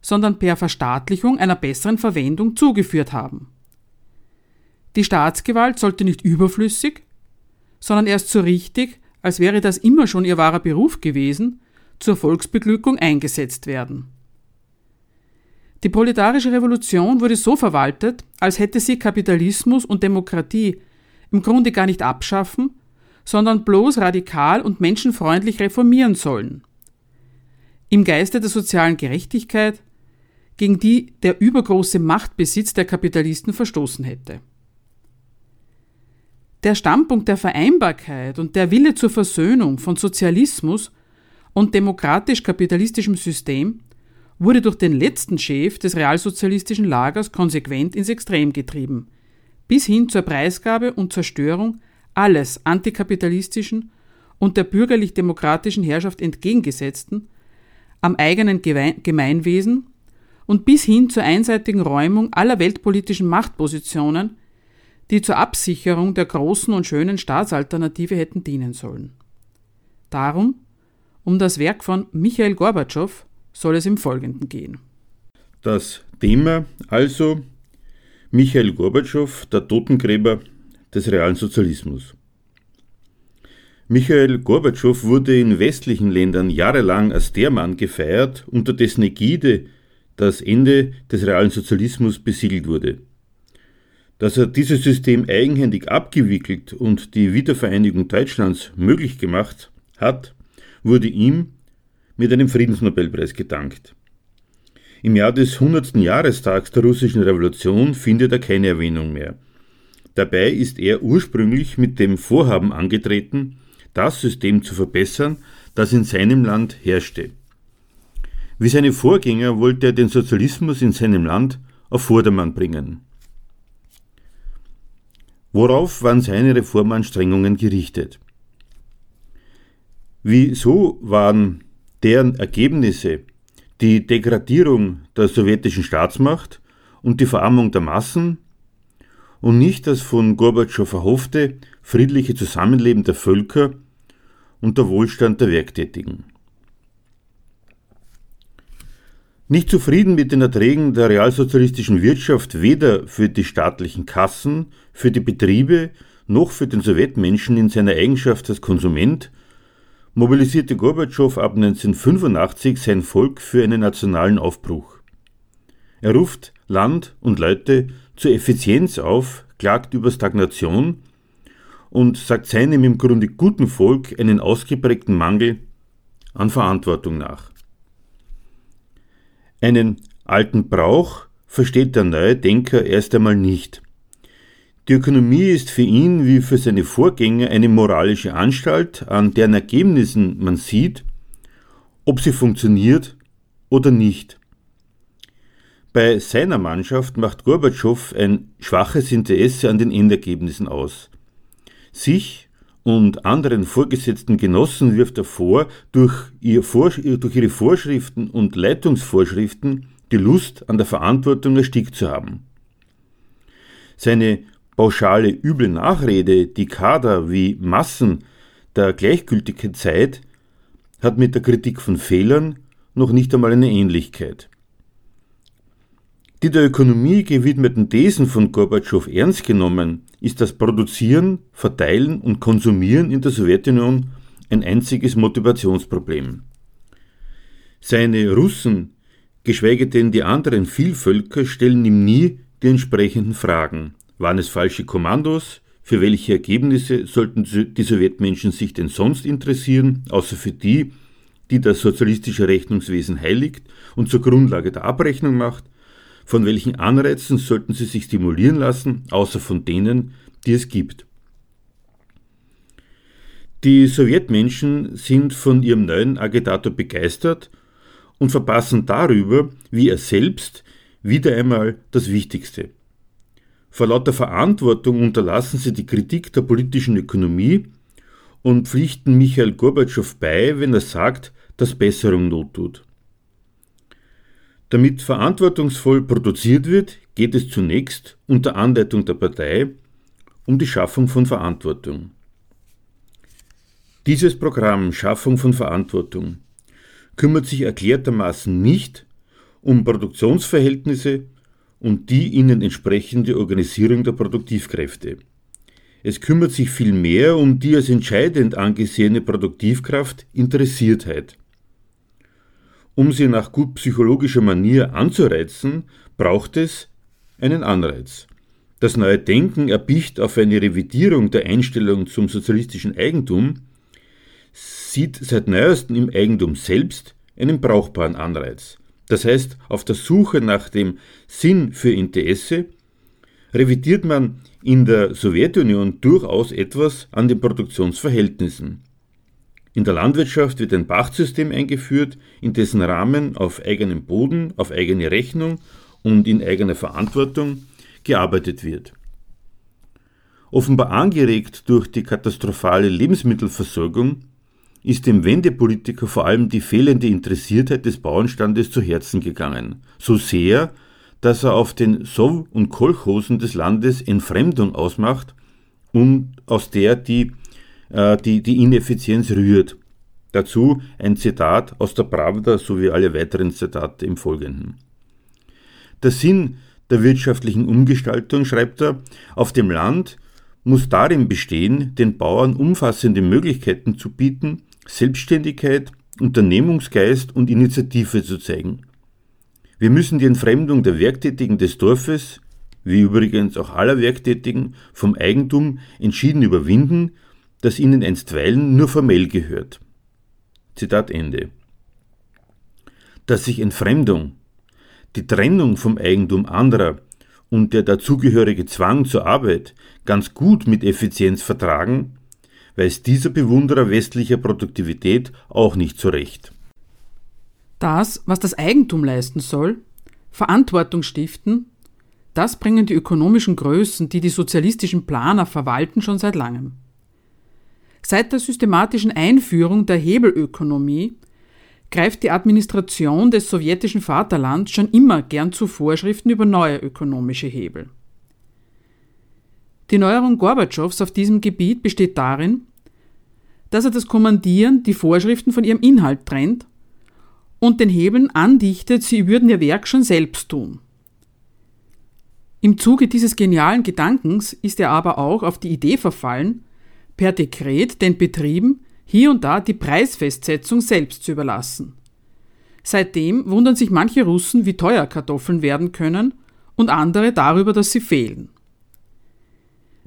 sondern per Verstaatlichung einer besseren Verwendung zugeführt haben. Die Staatsgewalt sollte nicht überflüssig, sondern erst so richtig, als wäre das immer schon ihr wahrer Beruf gewesen, zur Volksbeglückung eingesetzt werden. Die proletarische Revolution wurde so verwaltet, als hätte sie Kapitalismus und Demokratie im Grunde gar nicht abschaffen, sondern bloß radikal und menschenfreundlich reformieren sollen. Im Geiste der sozialen Gerechtigkeit, gegen die der übergroße Machtbesitz der Kapitalisten verstoßen hätte. Der Standpunkt der Vereinbarkeit und der Wille zur Versöhnung von Sozialismus und demokratisch-kapitalistischem System wurde durch den letzten Chef des realsozialistischen Lagers konsequent ins Extrem getrieben, bis hin zur Preisgabe und Zerstörung alles antikapitalistischen und der bürgerlich-demokratischen Herrschaft entgegengesetzten, am eigenen Gemeinwesen und bis hin zur einseitigen Räumung aller weltpolitischen Machtpositionen, die zur Absicherung der großen und schönen Staatsalternative hätten dienen sollen. Darum, um das Werk von Michael Gorbatschow, soll es im Folgenden gehen. Das Thema also Michael Gorbatschow, der Totengräber des realen Sozialismus. Michael Gorbatschow wurde in westlichen Ländern jahrelang als der Mann gefeiert, unter dessen Ägide das Ende des realen Sozialismus besiegelt wurde. Dass er dieses System eigenhändig abgewickelt und die Wiedervereinigung Deutschlands möglich gemacht hat, wurde ihm mit einem Friedensnobelpreis gedankt. Im Jahr des 100. Jahrestags der russischen Revolution findet er keine Erwähnung mehr. Dabei ist er ursprünglich mit dem Vorhaben angetreten, das System zu verbessern, das in seinem Land herrschte. Wie seine Vorgänger wollte er den Sozialismus in seinem Land auf Vordermann bringen. Worauf waren seine Reformanstrengungen gerichtet? Wieso waren deren Ergebnisse die Degradierung der sowjetischen Staatsmacht und die Verarmung der Massen und nicht das von Gorbatschow erhoffte friedliche Zusammenleben der Völker und der Wohlstand der Werktätigen. Nicht zufrieden mit den Erträgen der realsozialistischen Wirtschaft weder für die staatlichen Kassen, für die Betriebe noch für den Sowjetmenschen in seiner Eigenschaft als Konsument mobilisierte Gorbatschow ab 1985 sein Volk für einen nationalen Aufbruch. Er ruft Land und Leute zur Effizienz auf, klagt über Stagnation und sagt seinem im Grunde guten Volk einen ausgeprägten Mangel an Verantwortung nach. Einen alten Brauch versteht der neue Denker erst einmal nicht. Die Ökonomie ist für ihn wie für seine Vorgänger eine moralische Anstalt, an deren Ergebnissen man sieht, ob sie funktioniert oder nicht. Bei seiner Mannschaft macht Gorbatschow ein schwaches Interesse an den Endergebnissen aus. Sich und anderen vorgesetzten Genossen wirft er vor, durch, ihr durch ihre Vorschriften und Leitungsvorschriften die Lust an der Verantwortung erstickt zu haben. Seine pauschale üble Nachrede, die Kader wie Massen der gleichgültigen Zeit, hat mit der Kritik von Fehlern noch nicht einmal eine Ähnlichkeit. Die der Ökonomie gewidmeten Thesen von Gorbatschow ernst genommen, ist das Produzieren, Verteilen und Konsumieren in der Sowjetunion ein einziges Motivationsproblem. Seine Russen, geschweige denn die anderen Vielvölker, stellen ihm nie die entsprechenden Fragen. Waren es falsche Kommandos? Für welche Ergebnisse sollten die Sowjetmenschen sich denn sonst interessieren, außer für die, die das sozialistische Rechnungswesen heiligt und zur Grundlage der Abrechnung macht? Von welchen Anreizen sollten sie sich stimulieren lassen, außer von denen, die es gibt? Die Sowjetmenschen sind von ihrem neuen Agitator begeistert und verpassen darüber, wie er selbst, wieder einmal das Wichtigste. Vor lauter Verantwortung unterlassen sie die Kritik der politischen Ökonomie und pflichten Michael Gorbatschow bei, wenn er sagt, dass Besserung not tut. Damit verantwortungsvoll produziert wird, geht es zunächst unter Anleitung der Partei um die Schaffung von Verantwortung. Dieses Programm Schaffung von Verantwortung kümmert sich erklärtermaßen nicht um Produktionsverhältnisse und die ihnen entsprechende Organisierung der Produktivkräfte. Es kümmert sich vielmehr um die als entscheidend angesehene Produktivkraft Interessiertheit. Um sie nach gut psychologischer Manier anzureizen, braucht es einen Anreiz. Das neue Denken erpicht auf eine Revidierung der Einstellung zum sozialistischen Eigentum, sieht seit neuestem im Eigentum selbst einen brauchbaren Anreiz. Das heißt, auf der Suche nach dem Sinn für Interesse revidiert man in der Sowjetunion durchaus etwas an den Produktionsverhältnissen. In der Landwirtschaft wird ein Pachtsystem eingeführt, in dessen Rahmen auf eigenem Boden, auf eigene Rechnung und in eigener Verantwortung gearbeitet wird. Offenbar angeregt durch die katastrophale Lebensmittelversorgung ist dem Wendepolitiker vor allem die fehlende Interessiertheit des Bauernstandes zu Herzen gegangen, so sehr, dass er auf den Sow- und Kolchosen des Landes Entfremdung ausmacht und aus der die äh, die, die Ineffizienz rührt. Dazu ein Zitat aus der Pravda sowie alle weiteren Zitate im Folgenden. Der Sinn der wirtschaftlichen Umgestaltung, schreibt er, auf dem Land muss darin bestehen, den Bauern umfassende Möglichkeiten zu bieten, Selbstständigkeit, Unternehmungsgeist und Initiative zu zeigen. Wir müssen die Entfremdung der Werktätigen des Dorfes, wie übrigens auch aller Werktätigen, vom Eigentum entschieden überwinden das ihnen einstweilen nur formell gehört. Zitat Ende. Dass sich Entfremdung, die Trennung vom Eigentum anderer und der dazugehörige Zwang zur Arbeit ganz gut mit Effizienz vertragen, weiß dieser Bewunderer westlicher Produktivität auch nicht zurecht. Das, was das Eigentum leisten soll, Verantwortung stiften, das bringen die ökonomischen Größen, die die sozialistischen Planer verwalten, schon seit langem. Seit der systematischen Einführung der Hebelökonomie greift die Administration des sowjetischen Vaterlands schon immer gern zu Vorschriften über neue ökonomische Hebel. Die Neuerung Gorbatschows auf diesem Gebiet besteht darin, dass er das Kommandieren die Vorschriften von ihrem Inhalt trennt und den Hebeln andichtet, sie würden ihr Werk schon selbst tun. Im Zuge dieses genialen Gedankens ist er aber auch auf die Idee verfallen, per Dekret den Betrieben hier und da die Preisfestsetzung selbst zu überlassen. Seitdem wundern sich manche Russen, wie teuer Kartoffeln werden können und andere darüber, dass sie fehlen.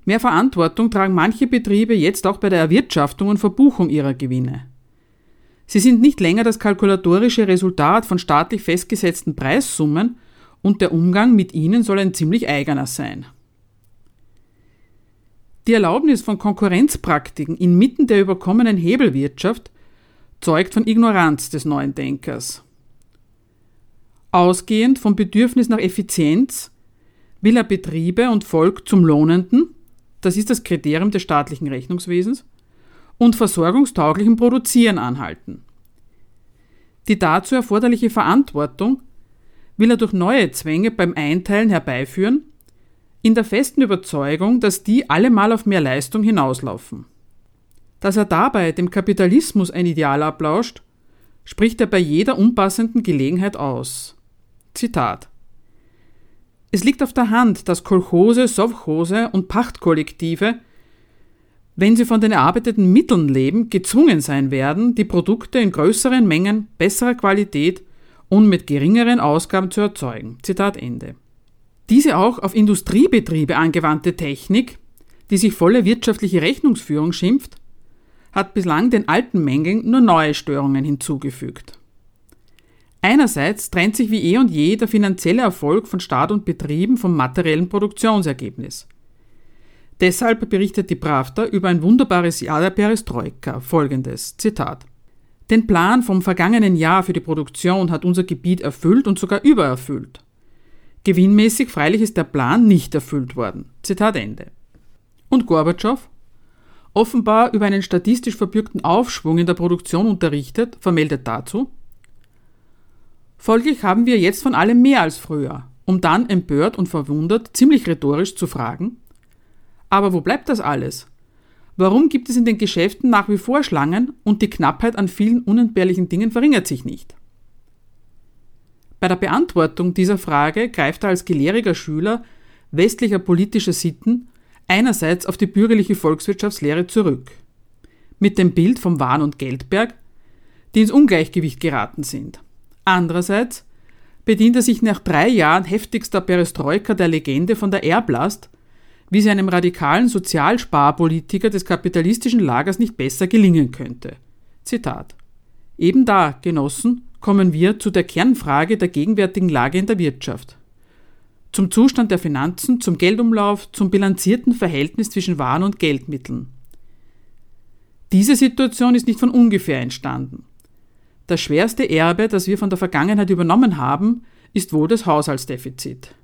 Mehr Verantwortung tragen manche Betriebe jetzt auch bei der Erwirtschaftung und Verbuchung ihrer Gewinne. Sie sind nicht länger das kalkulatorische Resultat von staatlich festgesetzten Preissummen und der Umgang mit ihnen soll ein ziemlich eigener sein. Die Erlaubnis von Konkurrenzpraktiken inmitten der überkommenen Hebelwirtschaft zeugt von Ignoranz des neuen Denkers. Ausgehend vom Bedürfnis nach Effizienz will er Betriebe und Volk zum lohnenden, das ist das Kriterium des staatlichen Rechnungswesens, und versorgungstauglichen Produzieren anhalten. Die dazu erforderliche Verantwortung will er durch neue Zwänge beim Einteilen herbeiführen, in der festen Überzeugung, dass die allemal auf mehr Leistung hinauslaufen. Dass er dabei dem Kapitalismus ein Ideal ablauscht, spricht er bei jeder unpassenden Gelegenheit aus. Zitat Es liegt auf der Hand, dass Kolchose, Sowchose und Pachtkollektive, wenn sie von den erarbeiteten Mitteln leben, gezwungen sein werden, die Produkte in größeren Mengen, besserer Qualität und mit geringeren Ausgaben zu erzeugen. Zitat Ende. Diese auch auf Industriebetriebe angewandte Technik, die sich volle wirtschaftliche Rechnungsführung schimpft, hat bislang den alten Mängeln nur neue Störungen hinzugefügt. Einerseits trennt sich wie eh und je der finanzielle Erfolg von Staat und Betrieben vom materiellen Produktionsergebnis. Deshalb berichtet die Pravda über ein wunderbares Jahr der Perestroika folgendes Zitat den Plan vom vergangenen Jahr für die Produktion hat unser Gebiet erfüllt und sogar übererfüllt. Gewinnmäßig freilich ist der Plan nicht erfüllt worden. Zitat Ende. Und Gorbatschow? Offenbar über einen statistisch verbürgten Aufschwung in der Produktion unterrichtet, vermeldet dazu, Folglich haben wir jetzt von allem mehr als früher, um dann empört und verwundert, ziemlich rhetorisch zu fragen, aber wo bleibt das alles? Warum gibt es in den Geschäften nach wie vor Schlangen und die Knappheit an vielen unentbehrlichen Dingen verringert sich nicht? Bei der Beantwortung dieser Frage greift er als gelehriger Schüler westlicher politischer Sitten einerseits auf die bürgerliche Volkswirtschaftslehre zurück, mit dem Bild vom Wahn- und Geldberg, die ins Ungleichgewicht geraten sind. Andererseits bedient er sich nach drei Jahren heftigster Perestroika der Legende von der Erblast, wie sie einem radikalen Sozialsparpolitiker des kapitalistischen Lagers nicht besser gelingen könnte. Zitat. Eben da, Genossen, kommen wir zu der Kernfrage der gegenwärtigen Lage in der Wirtschaft. Zum Zustand der Finanzen, zum Geldumlauf, zum bilanzierten Verhältnis zwischen Waren und Geldmitteln. Diese Situation ist nicht von ungefähr entstanden. Das schwerste Erbe, das wir von der Vergangenheit übernommen haben, ist wohl das Haushaltsdefizit.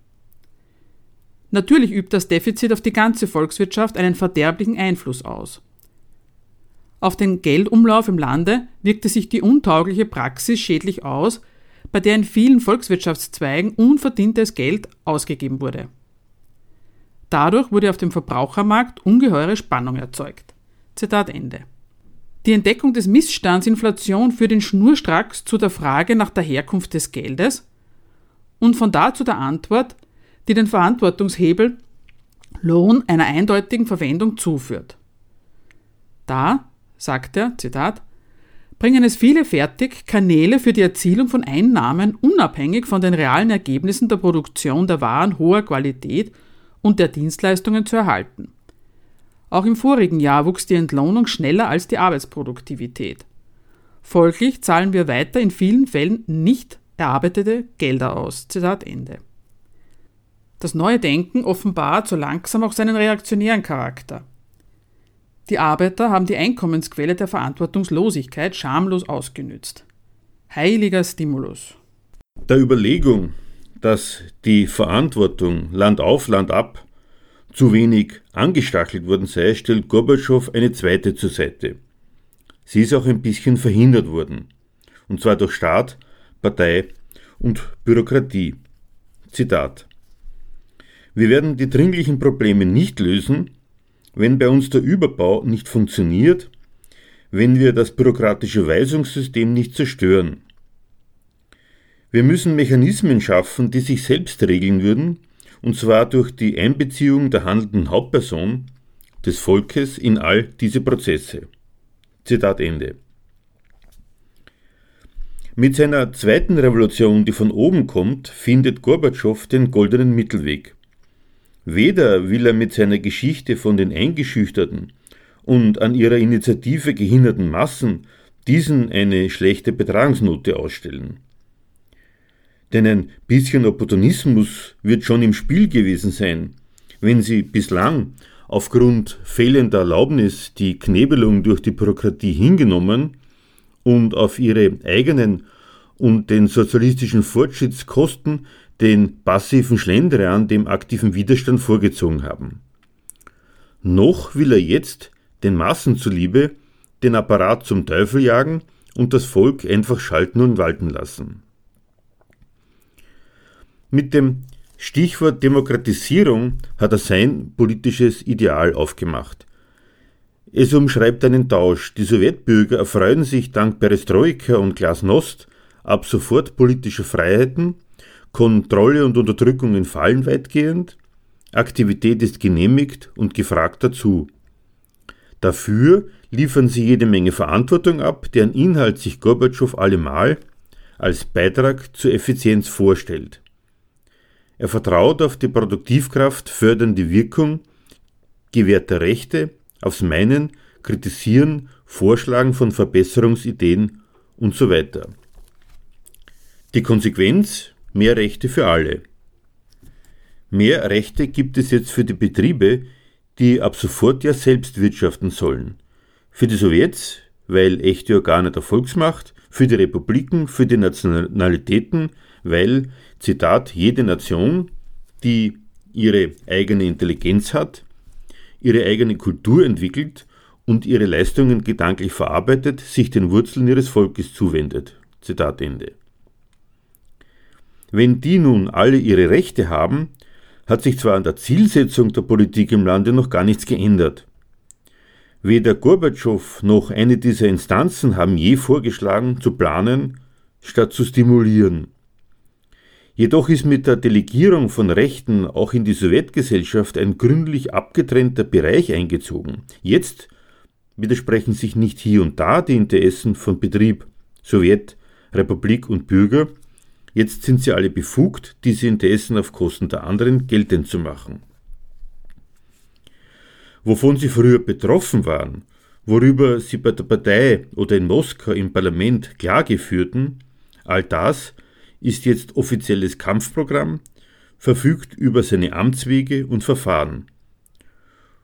Natürlich übt das Defizit auf die ganze Volkswirtschaft einen verderblichen Einfluss aus. Auf den Geldumlauf im Lande wirkte sich die untaugliche Praxis schädlich aus, bei der in vielen Volkswirtschaftszweigen unverdientes Geld ausgegeben wurde. Dadurch wurde auf dem Verbrauchermarkt ungeheure Spannung erzeugt. Zitat Ende. Die Entdeckung des Missstands Inflation führt ihn schnurstracks zu der Frage nach der Herkunft des Geldes und von da zu der Antwort, die den Verantwortungshebel Lohn einer eindeutigen Verwendung zuführt. Da, sagt er, Zitat, bringen es viele fertig, Kanäle für die Erzielung von Einnahmen unabhängig von den realen Ergebnissen der Produktion der Waren hoher Qualität und der Dienstleistungen zu erhalten. Auch im vorigen Jahr wuchs die Entlohnung schneller als die Arbeitsproduktivität. Folglich zahlen wir weiter in vielen Fällen nicht erarbeitete Gelder aus. Zitat Ende. Das neue Denken offenbart so langsam auch seinen reaktionären Charakter. Die Arbeiter haben die Einkommensquelle der Verantwortungslosigkeit schamlos ausgenützt. Heiliger Stimulus. Der Überlegung, dass die Verantwortung Land auf, Land ab zu wenig angestachelt worden sei, stellt Gorbatschow eine zweite zur Seite. Sie ist auch ein bisschen verhindert worden. Und zwar durch Staat, Partei und Bürokratie. Zitat. Wir werden die dringlichen Probleme nicht lösen, wenn bei uns der Überbau nicht funktioniert, wenn wir das bürokratische Weisungssystem nicht zerstören. Wir müssen Mechanismen schaffen, die sich selbst regeln würden, und zwar durch die Einbeziehung der handelnden Hauptperson, des Volkes, in all diese Prozesse. Zitat Ende. Mit seiner zweiten Revolution, die von oben kommt, findet Gorbatschow den goldenen Mittelweg. Weder will er mit seiner Geschichte von den eingeschüchterten und an ihrer Initiative gehinderten Massen diesen eine schlechte Betragungsnote ausstellen. Denn ein bisschen Opportunismus wird schon im Spiel gewesen sein, wenn sie bislang aufgrund fehlender Erlaubnis die Knebelung durch die Bürokratie hingenommen und auf ihre eigenen und den sozialistischen Fortschrittskosten den passiven Schlendrian dem aktiven Widerstand vorgezogen haben. Noch will er jetzt, den Massen zuliebe, den Apparat zum Teufel jagen und das Volk einfach schalten und walten lassen. Mit dem Stichwort Demokratisierung hat er sein politisches Ideal aufgemacht. Es umschreibt einen Tausch. Die Sowjetbürger erfreuen sich dank Perestroika und Glasnost ab sofort politischer Freiheiten Kontrolle und Unterdrückung entfallen weitgehend, Aktivität ist genehmigt und gefragt dazu. Dafür liefern sie jede Menge Verantwortung ab, deren Inhalt sich Gorbatschow allemal als Beitrag zur Effizienz vorstellt. Er vertraut auf die Produktivkraft fördernde Wirkung gewährter Rechte, aufs Meinen, Kritisieren, Vorschlagen von Verbesserungsideen und so weiter. Die Konsequenz, Mehr Rechte für alle. Mehr Rechte gibt es jetzt für die Betriebe, die ab sofort ja selbst wirtschaften sollen. Für die Sowjets, weil echte Organe der Volksmacht, für die Republiken, für die Nationalitäten, weil, Zitat, jede Nation, die ihre eigene Intelligenz hat, ihre eigene Kultur entwickelt und ihre Leistungen gedanklich verarbeitet, sich den Wurzeln ihres Volkes zuwendet. Zitat Ende. Wenn die nun alle ihre Rechte haben, hat sich zwar an der Zielsetzung der Politik im Lande noch gar nichts geändert. Weder Gorbatschow noch eine dieser Instanzen haben je vorgeschlagen, zu planen, statt zu stimulieren. Jedoch ist mit der Delegierung von Rechten auch in die Sowjetgesellschaft ein gründlich abgetrennter Bereich eingezogen. Jetzt widersprechen sich nicht hier und da die Interessen von Betrieb, Sowjet, Republik und Bürger, Jetzt sind sie alle befugt, diese Interessen auf Kosten der anderen geltend zu machen. Wovon sie früher betroffen waren, worüber sie bei der Partei oder in Moskau im Parlament Klage führten, all das ist jetzt offizielles Kampfprogramm, verfügt über seine Amtswege und Verfahren.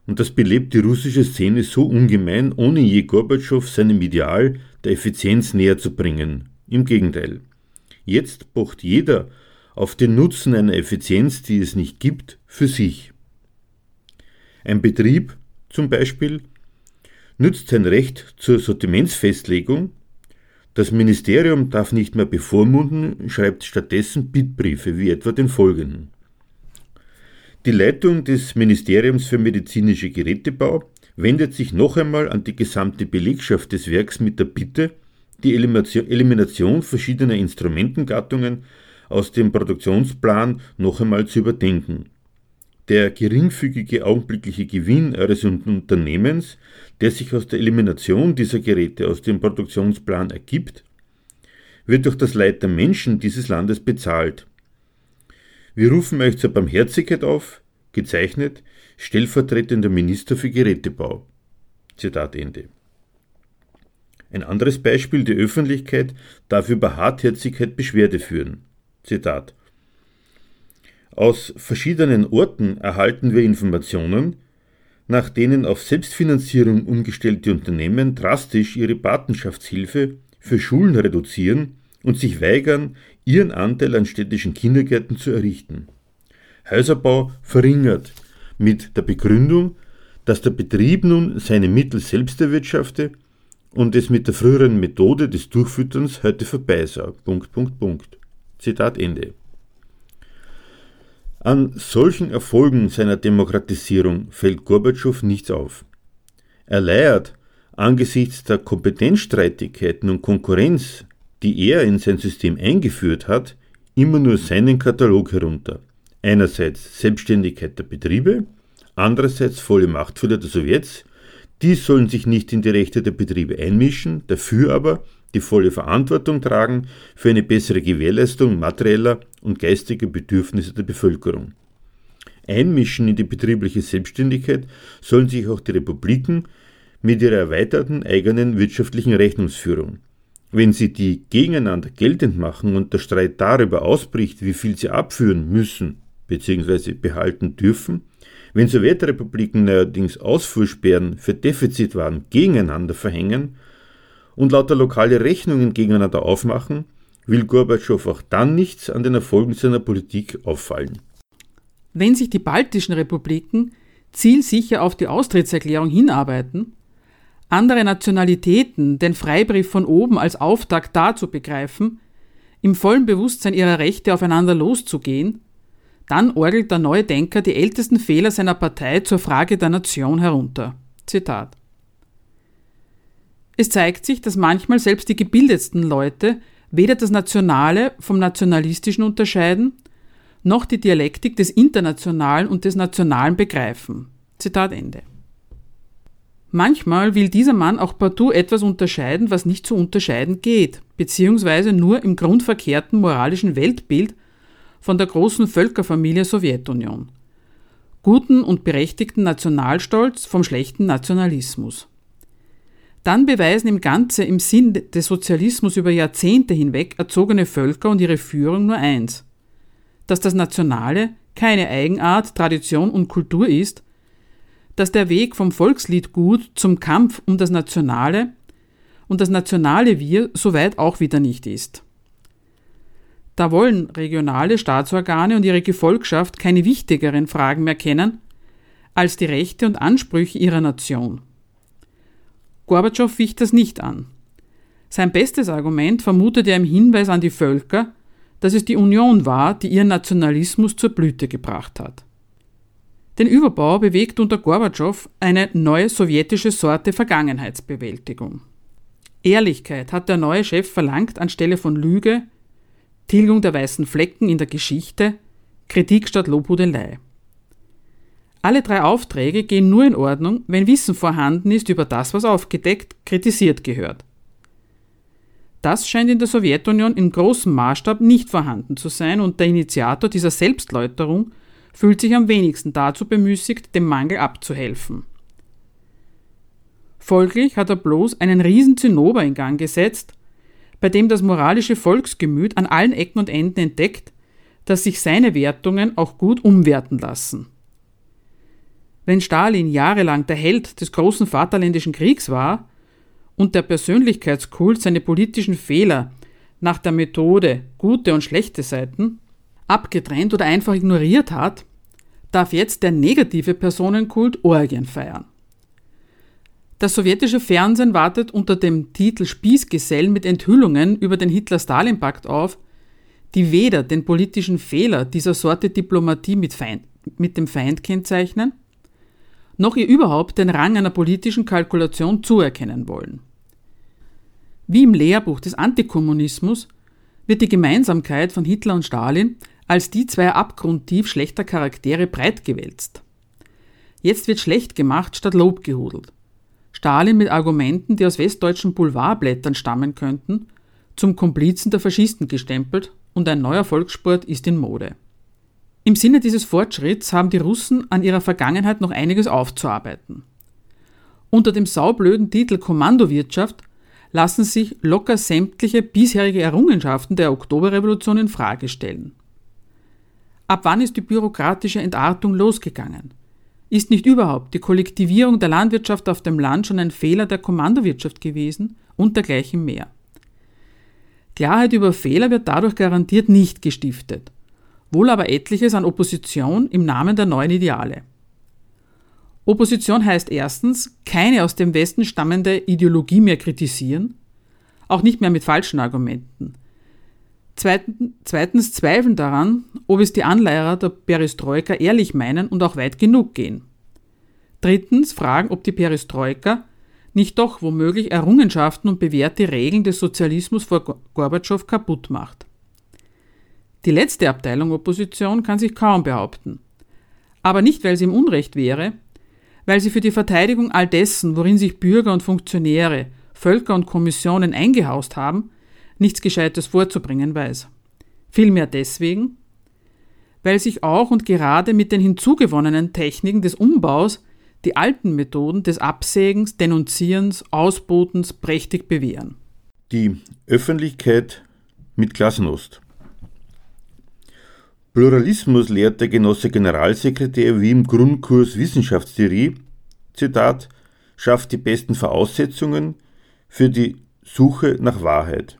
Und das belebt die russische Szene so ungemein, ohne je Gorbatschow seinem Ideal der Effizienz näher zu bringen. Im Gegenteil. Jetzt pocht jeder auf den Nutzen einer Effizienz, die es nicht gibt, für sich. Ein Betrieb zum Beispiel nützt sein Recht zur Sortimentsfestlegung. Das Ministerium darf nicht mehr bevormunden, schreibt stattdessen Bittbriefe wie etwa den folgenden. Die Leitung des Ministeriums für medizinische Gerätebau wendet sich noch einmal an die gesamte Belegschaft des Werks mit der Bitte, die Elimination verschiedener Instrumentengattungen aus dem Produktionsplan noch einmal zu überdenken. Der geringfügige augenblickliche Gewinn eures Unternehmens, der sich aus der Elimination dieser Geräte aus dem Produktionsplan ergibt, wird durch das Leid der Menschen dieses Landes bezahlt. Wir rufen euch zur Barmherzigkeit auf, gezeichnet stellvertretender Minister für Gerätebau. Zitat Ende. Ein anderes Beispiel, die Öffentlichkeit darf über Hartherzigkeit Beschwerde führen. Zitat. Aus verschiedenen Orten erhalten wir Informationen, nach denen auf Selbstfinanzierung umgestellte Unternehmen drastisch ihre Patenschaftshilfe für Schulen reduzieren und sich weigern, ihren Anteil an städtischen Kindergärten zu errichten. Häuserbau verringert mit der Begründung, dass der Betrieb nun seine Mittel selbst erwirtschafte und es mit der früheren Methode des Durchfütterns heute vorbei sei. Punkt, Punkt, Punkt. Zitat Ende. An solchen Erfolgen seiner Demokratisierung fällt Gorbatschow nichts auf. Er leiert angesichts der Kompetenzstreitigkeiten und Konkurrenz, die er in sein System eingeführt hat, immer nur seinen Katalog herunter. Einerseits Selbstständigkeit der Betriebe, andererseits volle Machtfülle der Sowjets die sollen sich nicht in die Rechte der Betriebe einmischen, dafür aber die volle Verantwortung tragen für eine bessere Gewährleistung materieller und geistiger Bedürfnisse der Bevölkerung. Einmischen in die betriebliche Selbstständigkeit sollen sich auch die Republiken mit ihrer erweiterten eigenen wirtschaftlichen Rechnungsführung. Wenn sie die gegeneinander geltend machen und der Streit darüber ausbricht, wie viel sie abführen müssen bzw. behalten dürfen, wenn Sowjetrepubliken neuerdings Ausfuhrsperren für Defizitwaren gegeneinander verhängen und lauter lokale Rechnungen gegeneinander aufmachen, will Gorbatschow auch dann nichts an den Erfolgen seiner Politik auffallen. Wenn sich die baltischen Republiken zielsicher auf die Austrittserklärung hinarbeiten, andere Nationalitäten den Freibrief von oben als Auftakt dazu begreifen, im vollen Bewusstsein ihrer Rechte aufeinander loszugehen, dann orgelt der neue Denker die ältesten Fehler seiner Partei zur Frage der Nation herunter. Zitat. Es zeigt sich, dass manchmal selbst die gebildetsten Leute weder das Nationale vom Nationalistischen unterscheiden, noch die Dialektik des Internationalen und des Nationalen begreifen. Zitat Ende. Manchmal will dieser Mann auch partout etwas unterscheiden, was nicht zu unterscheiden geht, beziehungsweise nur im grundverkehrten moralischen Weltbild von der großen Völkerfamilie Sowjetunion. Guten und berechtigten Nationalstolz vom schlechten Nationalismus. Dann beweisen im Ganze im Sinn des Sozialismus über Jahrzehnte hinweg erzogene Völker und ihre Führung nur eins, dass das Nationale keine Eigenart, Tradition und Kultur ist, dass der Weg vom Volksliedgut zum Kampf um das Nationale und das nationale Wir soweit auch wieder nicht ist. Da wollen regionale Staatsorgane und ihre Gefolgschaft keine wichtigeren Fragen mehr kennen als die Rechte und Ansprüche ihrer Nation. Gorbatschow wicht das nicht an. Sein bestes Argument vermutet er im Hinweis an die Völker, dass es die Union war, die ihren Nationalismus zur Blüte gebracht hat. Den Überbau bewegt unter Gorbatschow eine neue sowjetische Sorte Vergangenheitsbewältigung. Ehrlichkeit hat der neue Chef verlangt anstelle von Lüge, Tilgung der weißen Flecken in der Geschichte, Kritik statt Lobhudelei. Alle drei Aufträge gehen nur in Ordnung, wenn Wissen vorhanden ist über das, was aufgedeckt, kritisiert gehört. Das scheint in der Sowjetunion in großem Maßstab nicht vorhanden zu sein und der Initiator dieser Selbstläuterung fühlt sich am wenigsten dazu bemüßigt, dem Mangel abzuhelfen. Folglich hat er bloß einen riesen Zinnober in Gang gesetzt, bei dem das moralische Volksgemüt an allen Ecken und Enden entdeckt, dass sich seine Wertungen auch gut umwerten lassen. Wenn Stalin jahrelang der Held des großen Vaterländischen Kriegs war und der Persönlichkeitskult seine politischen Fehler nach der Methode gute und schlechte Seiten abgetrennt oder einfach ignoriert hat, darf jetzt der negative Personenkult Orgien feiern. Das sowjetische Fernsehen wartet unter dem Titel Spießgesellen mit Enthüllungen über den Hitler-Stalin-Pakt auf, die weder den politischen Fehler dieser Sorte Diplomatie mit, Feind, mit dem Feind kennzeichnen, noch ihr überhaupt den Rang einer politischen Kalkulation zuerkennen wollen. Wie im Lehrbuch des Antikommunismus wird die Gemeinsamkeit von Hitler und Stalin als die zwei abgrundtief schlechter Charaktere breitgewälzt. Jetzt wird schlecht gemacht statt Lob gehudelt. Stalin mit Argumenten, die aus westdeutschen Boulevardblättern stammen könnten, zum Komplizen der Faschisten gestempelt und ein neuer Volkssport ist in Mode. Im Sinne dieses Fortschritts haben die Russen an ihrer Vergangenheit noch einiges aufzuarbeiten. Unter dem saublöden Titel Kommandowirtschaft lassen sich locker sämtliche bisherige Errungenschaften der Oktoberrevolution in Frage stellen. Ab wann ist die bürokratische Entartung losgegangen? Ist nicht überhaupt die Kollektivierung der Landwirtschaft auf dem Land schon ein Fehler der Kommandowirtschaft gewesen und dergleichen mehr? Klarheit über Fehler wird dadurch garantiert nicht gestiftet wohl aber etliches an Opposition im Namen der neuen Ideale. Opposition heißt erstens, keine aus dem Westen stammende Ideologie mehr kritisieren, auch nicht mehr mit falschen Argumenten. Zweitens Zweifeln daran, ob es die Anleiher der Perestroika ehrlich meinen und auch weit genug gehen. Drittens fragen, ob die Perestroika nicht doch womöglich Errungenschaften und bewährte Regeln des Sozialismus vor Gorbatschow kaputt macht. Die letzte Abteilung Opposition kann sich kaum behaupten. Aber nicht, weil sie im Unrecht wäre, weil sie für die Verteidigung all dessen, worin sich Bürger und Funktionäre Völker und Kommissionen eingehaust haben, nichts Gescheites vorzubringen weiß. Vielmehr deswegen, weil sich auch und gerade mit den hinzugewonnenen Techniken des Umbaus die alten Methoden des Absägens, Denunzierens, Ausbotens prächtig bewähren. Die Öffentlichkeit mit Klassenost. Pluralismus lehrt der Genosse Generalsekretär wie im Grundkurs Wissenschaftstheorie, Zitat, schafft die besten Voraussetzungen für die Suche nach Wahrheit.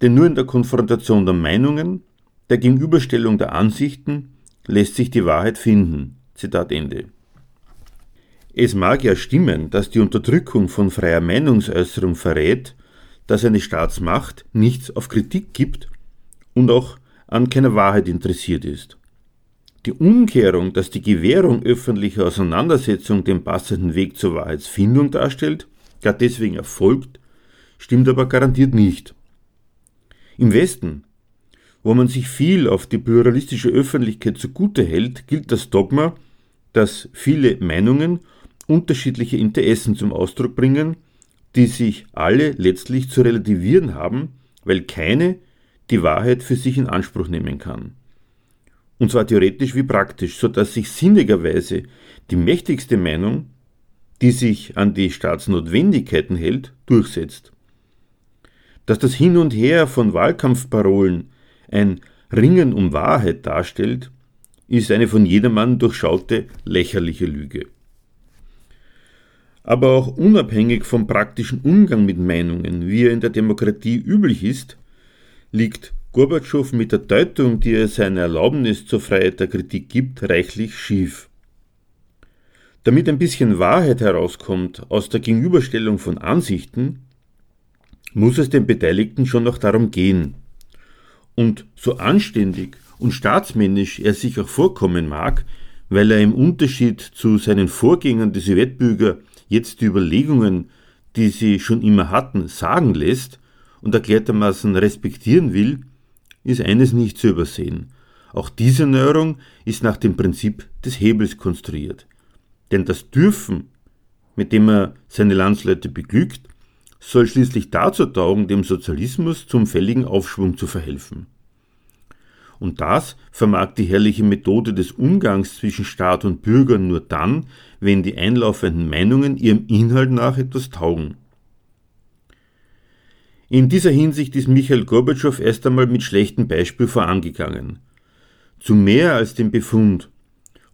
Denn nur in der Konfrontation der Meinungen, der Gegenüberstellung der Ansichten lässt sich die Wahrheit finden. Zitat Ende. Es mag ja stimmen, dass die Unterdrückung von freier Meinungsäußerung verrät, dass eine Staatsmacht nichts auf Kritik gibt und auch an keiner Wahrheit interessiert ist. Die Umkehrung, dass die Gewährung öffentlicher Auseinandersetzung den passenden Weg zur Wahrheitsfindung darstellt, gar deswegen erfolgt, stimmt aber garantiert nicht. Im Westen, wo man sich viel auf die pluralistische Öffentlichkeit zugute hält, gilt das Dogma, dass viele Meinungen unterschiedliche Interessen zum Ausdruck bringen, die sich alle letztlich zu relativieren haben, weil keine die Wahrheit für sich in Anspruch nehmen kann. Und zwar theoretisch wie praktisch, so dass sich sinnigerweise die mächtigste Meinung, die sich an die Staatsnotwendigkeiten hält, durchsetzt. Dass das Hin und Her von Wahlkampfparolen ein Ringen um Wahrheit darstellt, ist eine von jedermann durchschaute lächerliche Lüge. Aber auch unabhängig vom praktischen Umgang mit Meinungen, wie er in der Demokratie üblich ist, liegt Gorbatschow mit der Deutung, die er seiner Erlaubnis zur Freiheit der Kritik gibt, reichlich schief. Damit ein bisschen Wahrheit herauskommt aus der Gegenüberstellung von Ansichten, muss es den Beteiligten schon noch darum gehen. Und so anständig und staatsmännisch er sich auch vorkommen mag, weil er im Unterschied zu seinen Vorgängern die Sowjetbürger jetzt die Überlegungen, die sie schon immer hatten, sagen lässt, und erklärtermaßen respektieren will, ist eines nicht zu übersehen. Auch diese Neuerung ist nach dem Prinzip des Hebels konstruiert. Denn das Dürfen, mit dem er seine Landsleute beglückt, soll schließlich dazu taugen, dem Sozialismus zum fälligen Aufschwung zu verhelfen. Und das vermag die herrliche Methode des Umgangs zwischen Staat und Bürgern nur dann, wenn die einlaufenden Meinungen ihrem Inhalt nach etwas taugen. In dieser Hinsicht ist Michael Gorbatschow erst einmal mit schlechtem Beispiel vorangegangen. Zu mehr als dem Befund,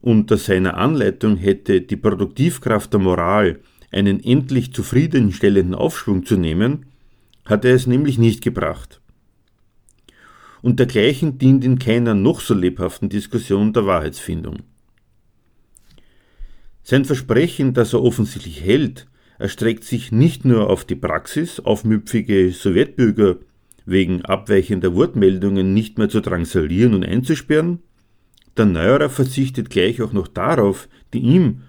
unter seiner Anleitung hätte die Produktivkraft der Moral einen endlich zufriedenstellenden Aufschwung zu nehmen, hat er es nämlich nicht gebracht. Und dergleichen dient in keiner noch so lebhaften Diskussion der Wahrheitsfindung. Sein Versprechen, das er offensichtlich hält, erstreckt sich nicht nur auf die Praxis, aufmüpfige Sowjetbürger wegen abweichender Wortmeldungen nicht mehr zu drangsalieren und einzusperren, der Neuerer verzichtet gleich auch noch darauf, die ihm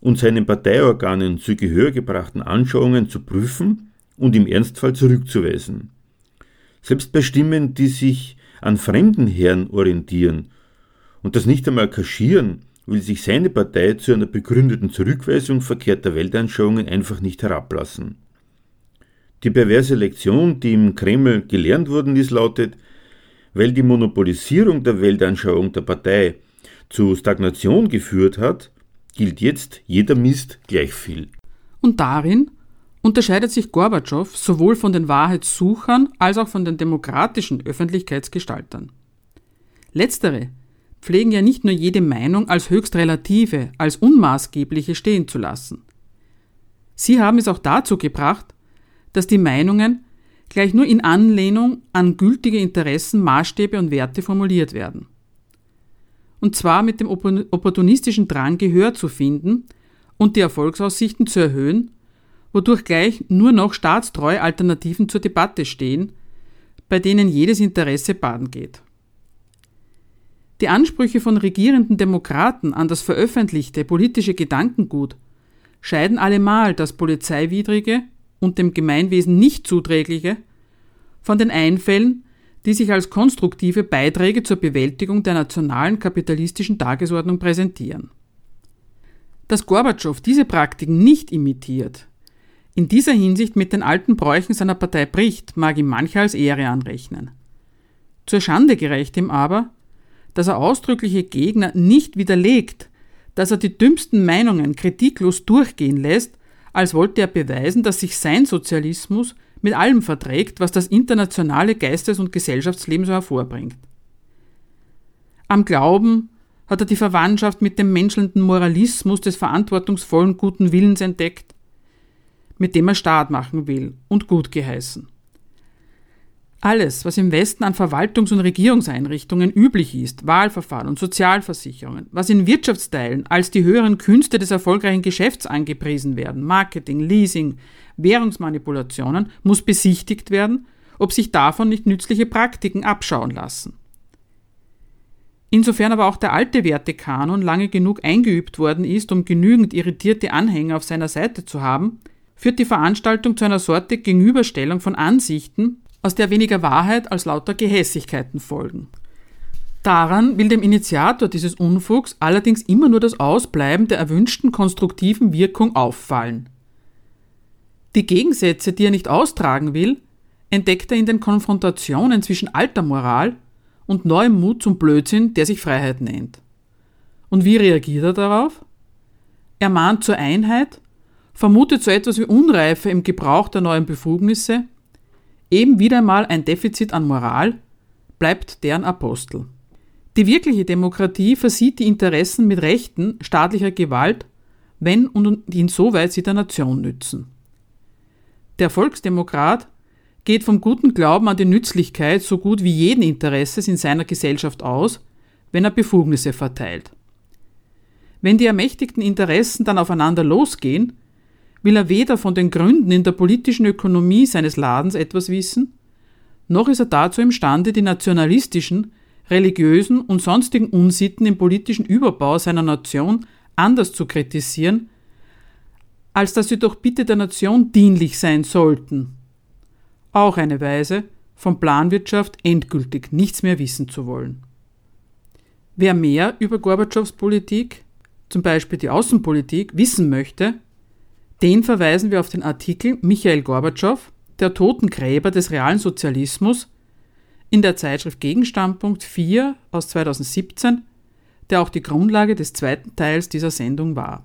und seinen Parteiorganen zu Gehör gebrachten Anschauungen zu prüfen und im Ernstfall zurückzuweisen. Selbst bei Stimmen, die sich an fremden Herren orientieren und das nicht einmal kaschieren, will sich seine Partei zu einer begründeten Zurückweisung verkehrter Weltanschauungen einfach nicht herablassen. Die perverse Lektion, die im Kreml gelernt worden ist, lautet, weil die Monopolisierung der Weltanschauung der Partei zu Stagnation geführt hat, gilt jetzt jeder Mist gleich viel. Und darin unterscheidet sich Gorbatschow sowohl von den Wahrheitssuchern als auch von den demokratischen Öffentlichkeitsgestaltern. Letztere pflegen ja nicht nur jede Meinung als höchst relative, als unmaßgebliche stehen zu lassen. Sie haben es auch dazu gebracht, dass die Meinungen gleich nur in Anlehnung an gültige Interessen, Maßstäbe und Werte formuliert werden. Und zwar mit dem opportunistischen Drang Gehör zu finden und die Erfolgsaussichten zu erhöhen, wodurch gleich nur noch staatstreue Alternativen zur Debatte stehen, bei denen jedes Interesse baden geht. Die Ansprüche von regierenden Demokraten an das veröffentlichte politische Gedankengut scheiden allemal das polizeiwidrige und dem Gemeinwesen nicht zuträgliche von den Einfällen, die sich als konstruktive Beiträge zur Bewältigung der nationalen kapitalistischen Tagesordnung präsentieren. Dass Gorbatschow diese Praktiken nicht imitiert, in dieser Hinsicht mit den alten Bräuchen seiner Partei bricht, mag ihm mancher als Ehre anrechnen. Zur Schande gereicht ihm aber, dass er ausdrückliche Gegner nicht widerlegt, dass er die dümmsten Meinungen kritiklos durchgehen lässt, als wollte er beweisen, dass sich sein Sozialismus mit allem verträgt, was das internationale Geistes- und Gesellschaftsleben so hervorbringt. Am Glauben hat er die Verwandtschaft mit dem menschelnden Moralismus des verantwortungsvollen guten Willens entdeckt, mit dem er Staat machen will und gut geheißen. Alles, was im Westen an Verwaltungs- und Regierungseinrichtungen üblich ist, Wahlverfahren und Sozialversicherungen, was in Wirtschaftsteilen als die höheren Künste des erfolgreichen Geschäfts angepriesen werden, Marketing, Leasing, Währungsmanipulationen, muss besichtigt werden, ob sich davon nicht nützliche Praktiken abschauen lassen. Insofern aber auch der alte Wertekanon lange genug eingeübt worden ist, um genügend irritierte Anhänger auf seiner Seite zu haben, führt die Veranstaltung zu einer Sorte Gegenüberstellung von Ansichten, aus der weniger Wahrheit als lauter Gehässigkeiten folgen. Daran will dem Initiator dieses Unfugs allerdings immer nur das Ausbleiben der erwünschten konstruktiven Wirkung auffallen. Die Gegensätze, die er nicht austragen will, entdeckt er in den Konfrontationen zwischen alter Moral und neuem Mut zum Blödsinn, der sich Freiheit nennt. Und wie reagiert er darauf? Er mahnt zur Einheit, vermutet so etwas wie Unreife im Gebrauch der neuen Befugnisse eben wieder einmal ein Defizit an Moral, bleibt deren Apostel. Die wirkliche Demokratie versieht die Interessen mit Rechten staatlicher Gewalt, wenn und insoweit sie der Nation nützen. Der Volksdemokrat geht vom guten Glauben an die Nützlichkeit so gut wie jeden Interesses in seiner Gesellschaft aus, wenn er Befugnisse verteilt. Wenn die ermächtigten Interessen dann aufeinander losgehen, will er weder von den Gründen in der politischen Ökonomie seines Ladens etwas wissen, noch ist er dazu imstande, die nationalistischen, religiösen und sonstigen Unsitten im politischen Überbau seiner Nation anders zu kritisieren, als dass sie doch bitte der Nation dienlich sein sollten. Auch eine Weise, von Planwirtschaft endgültig nichts mehr wissen zu wollen. Wer mehr über Gorbatschows Politik, zum Beispiel die Außenpolitik, wissen möchte, den verweisen wir auf den Artikel Michael Gorbatschow, der Totengräber des realen Sozialismus, in der Zeitschrift Gegenstandpunkt 4 aus 2017, der auch die Grundlage des zweiten Teils dieser Sendung war.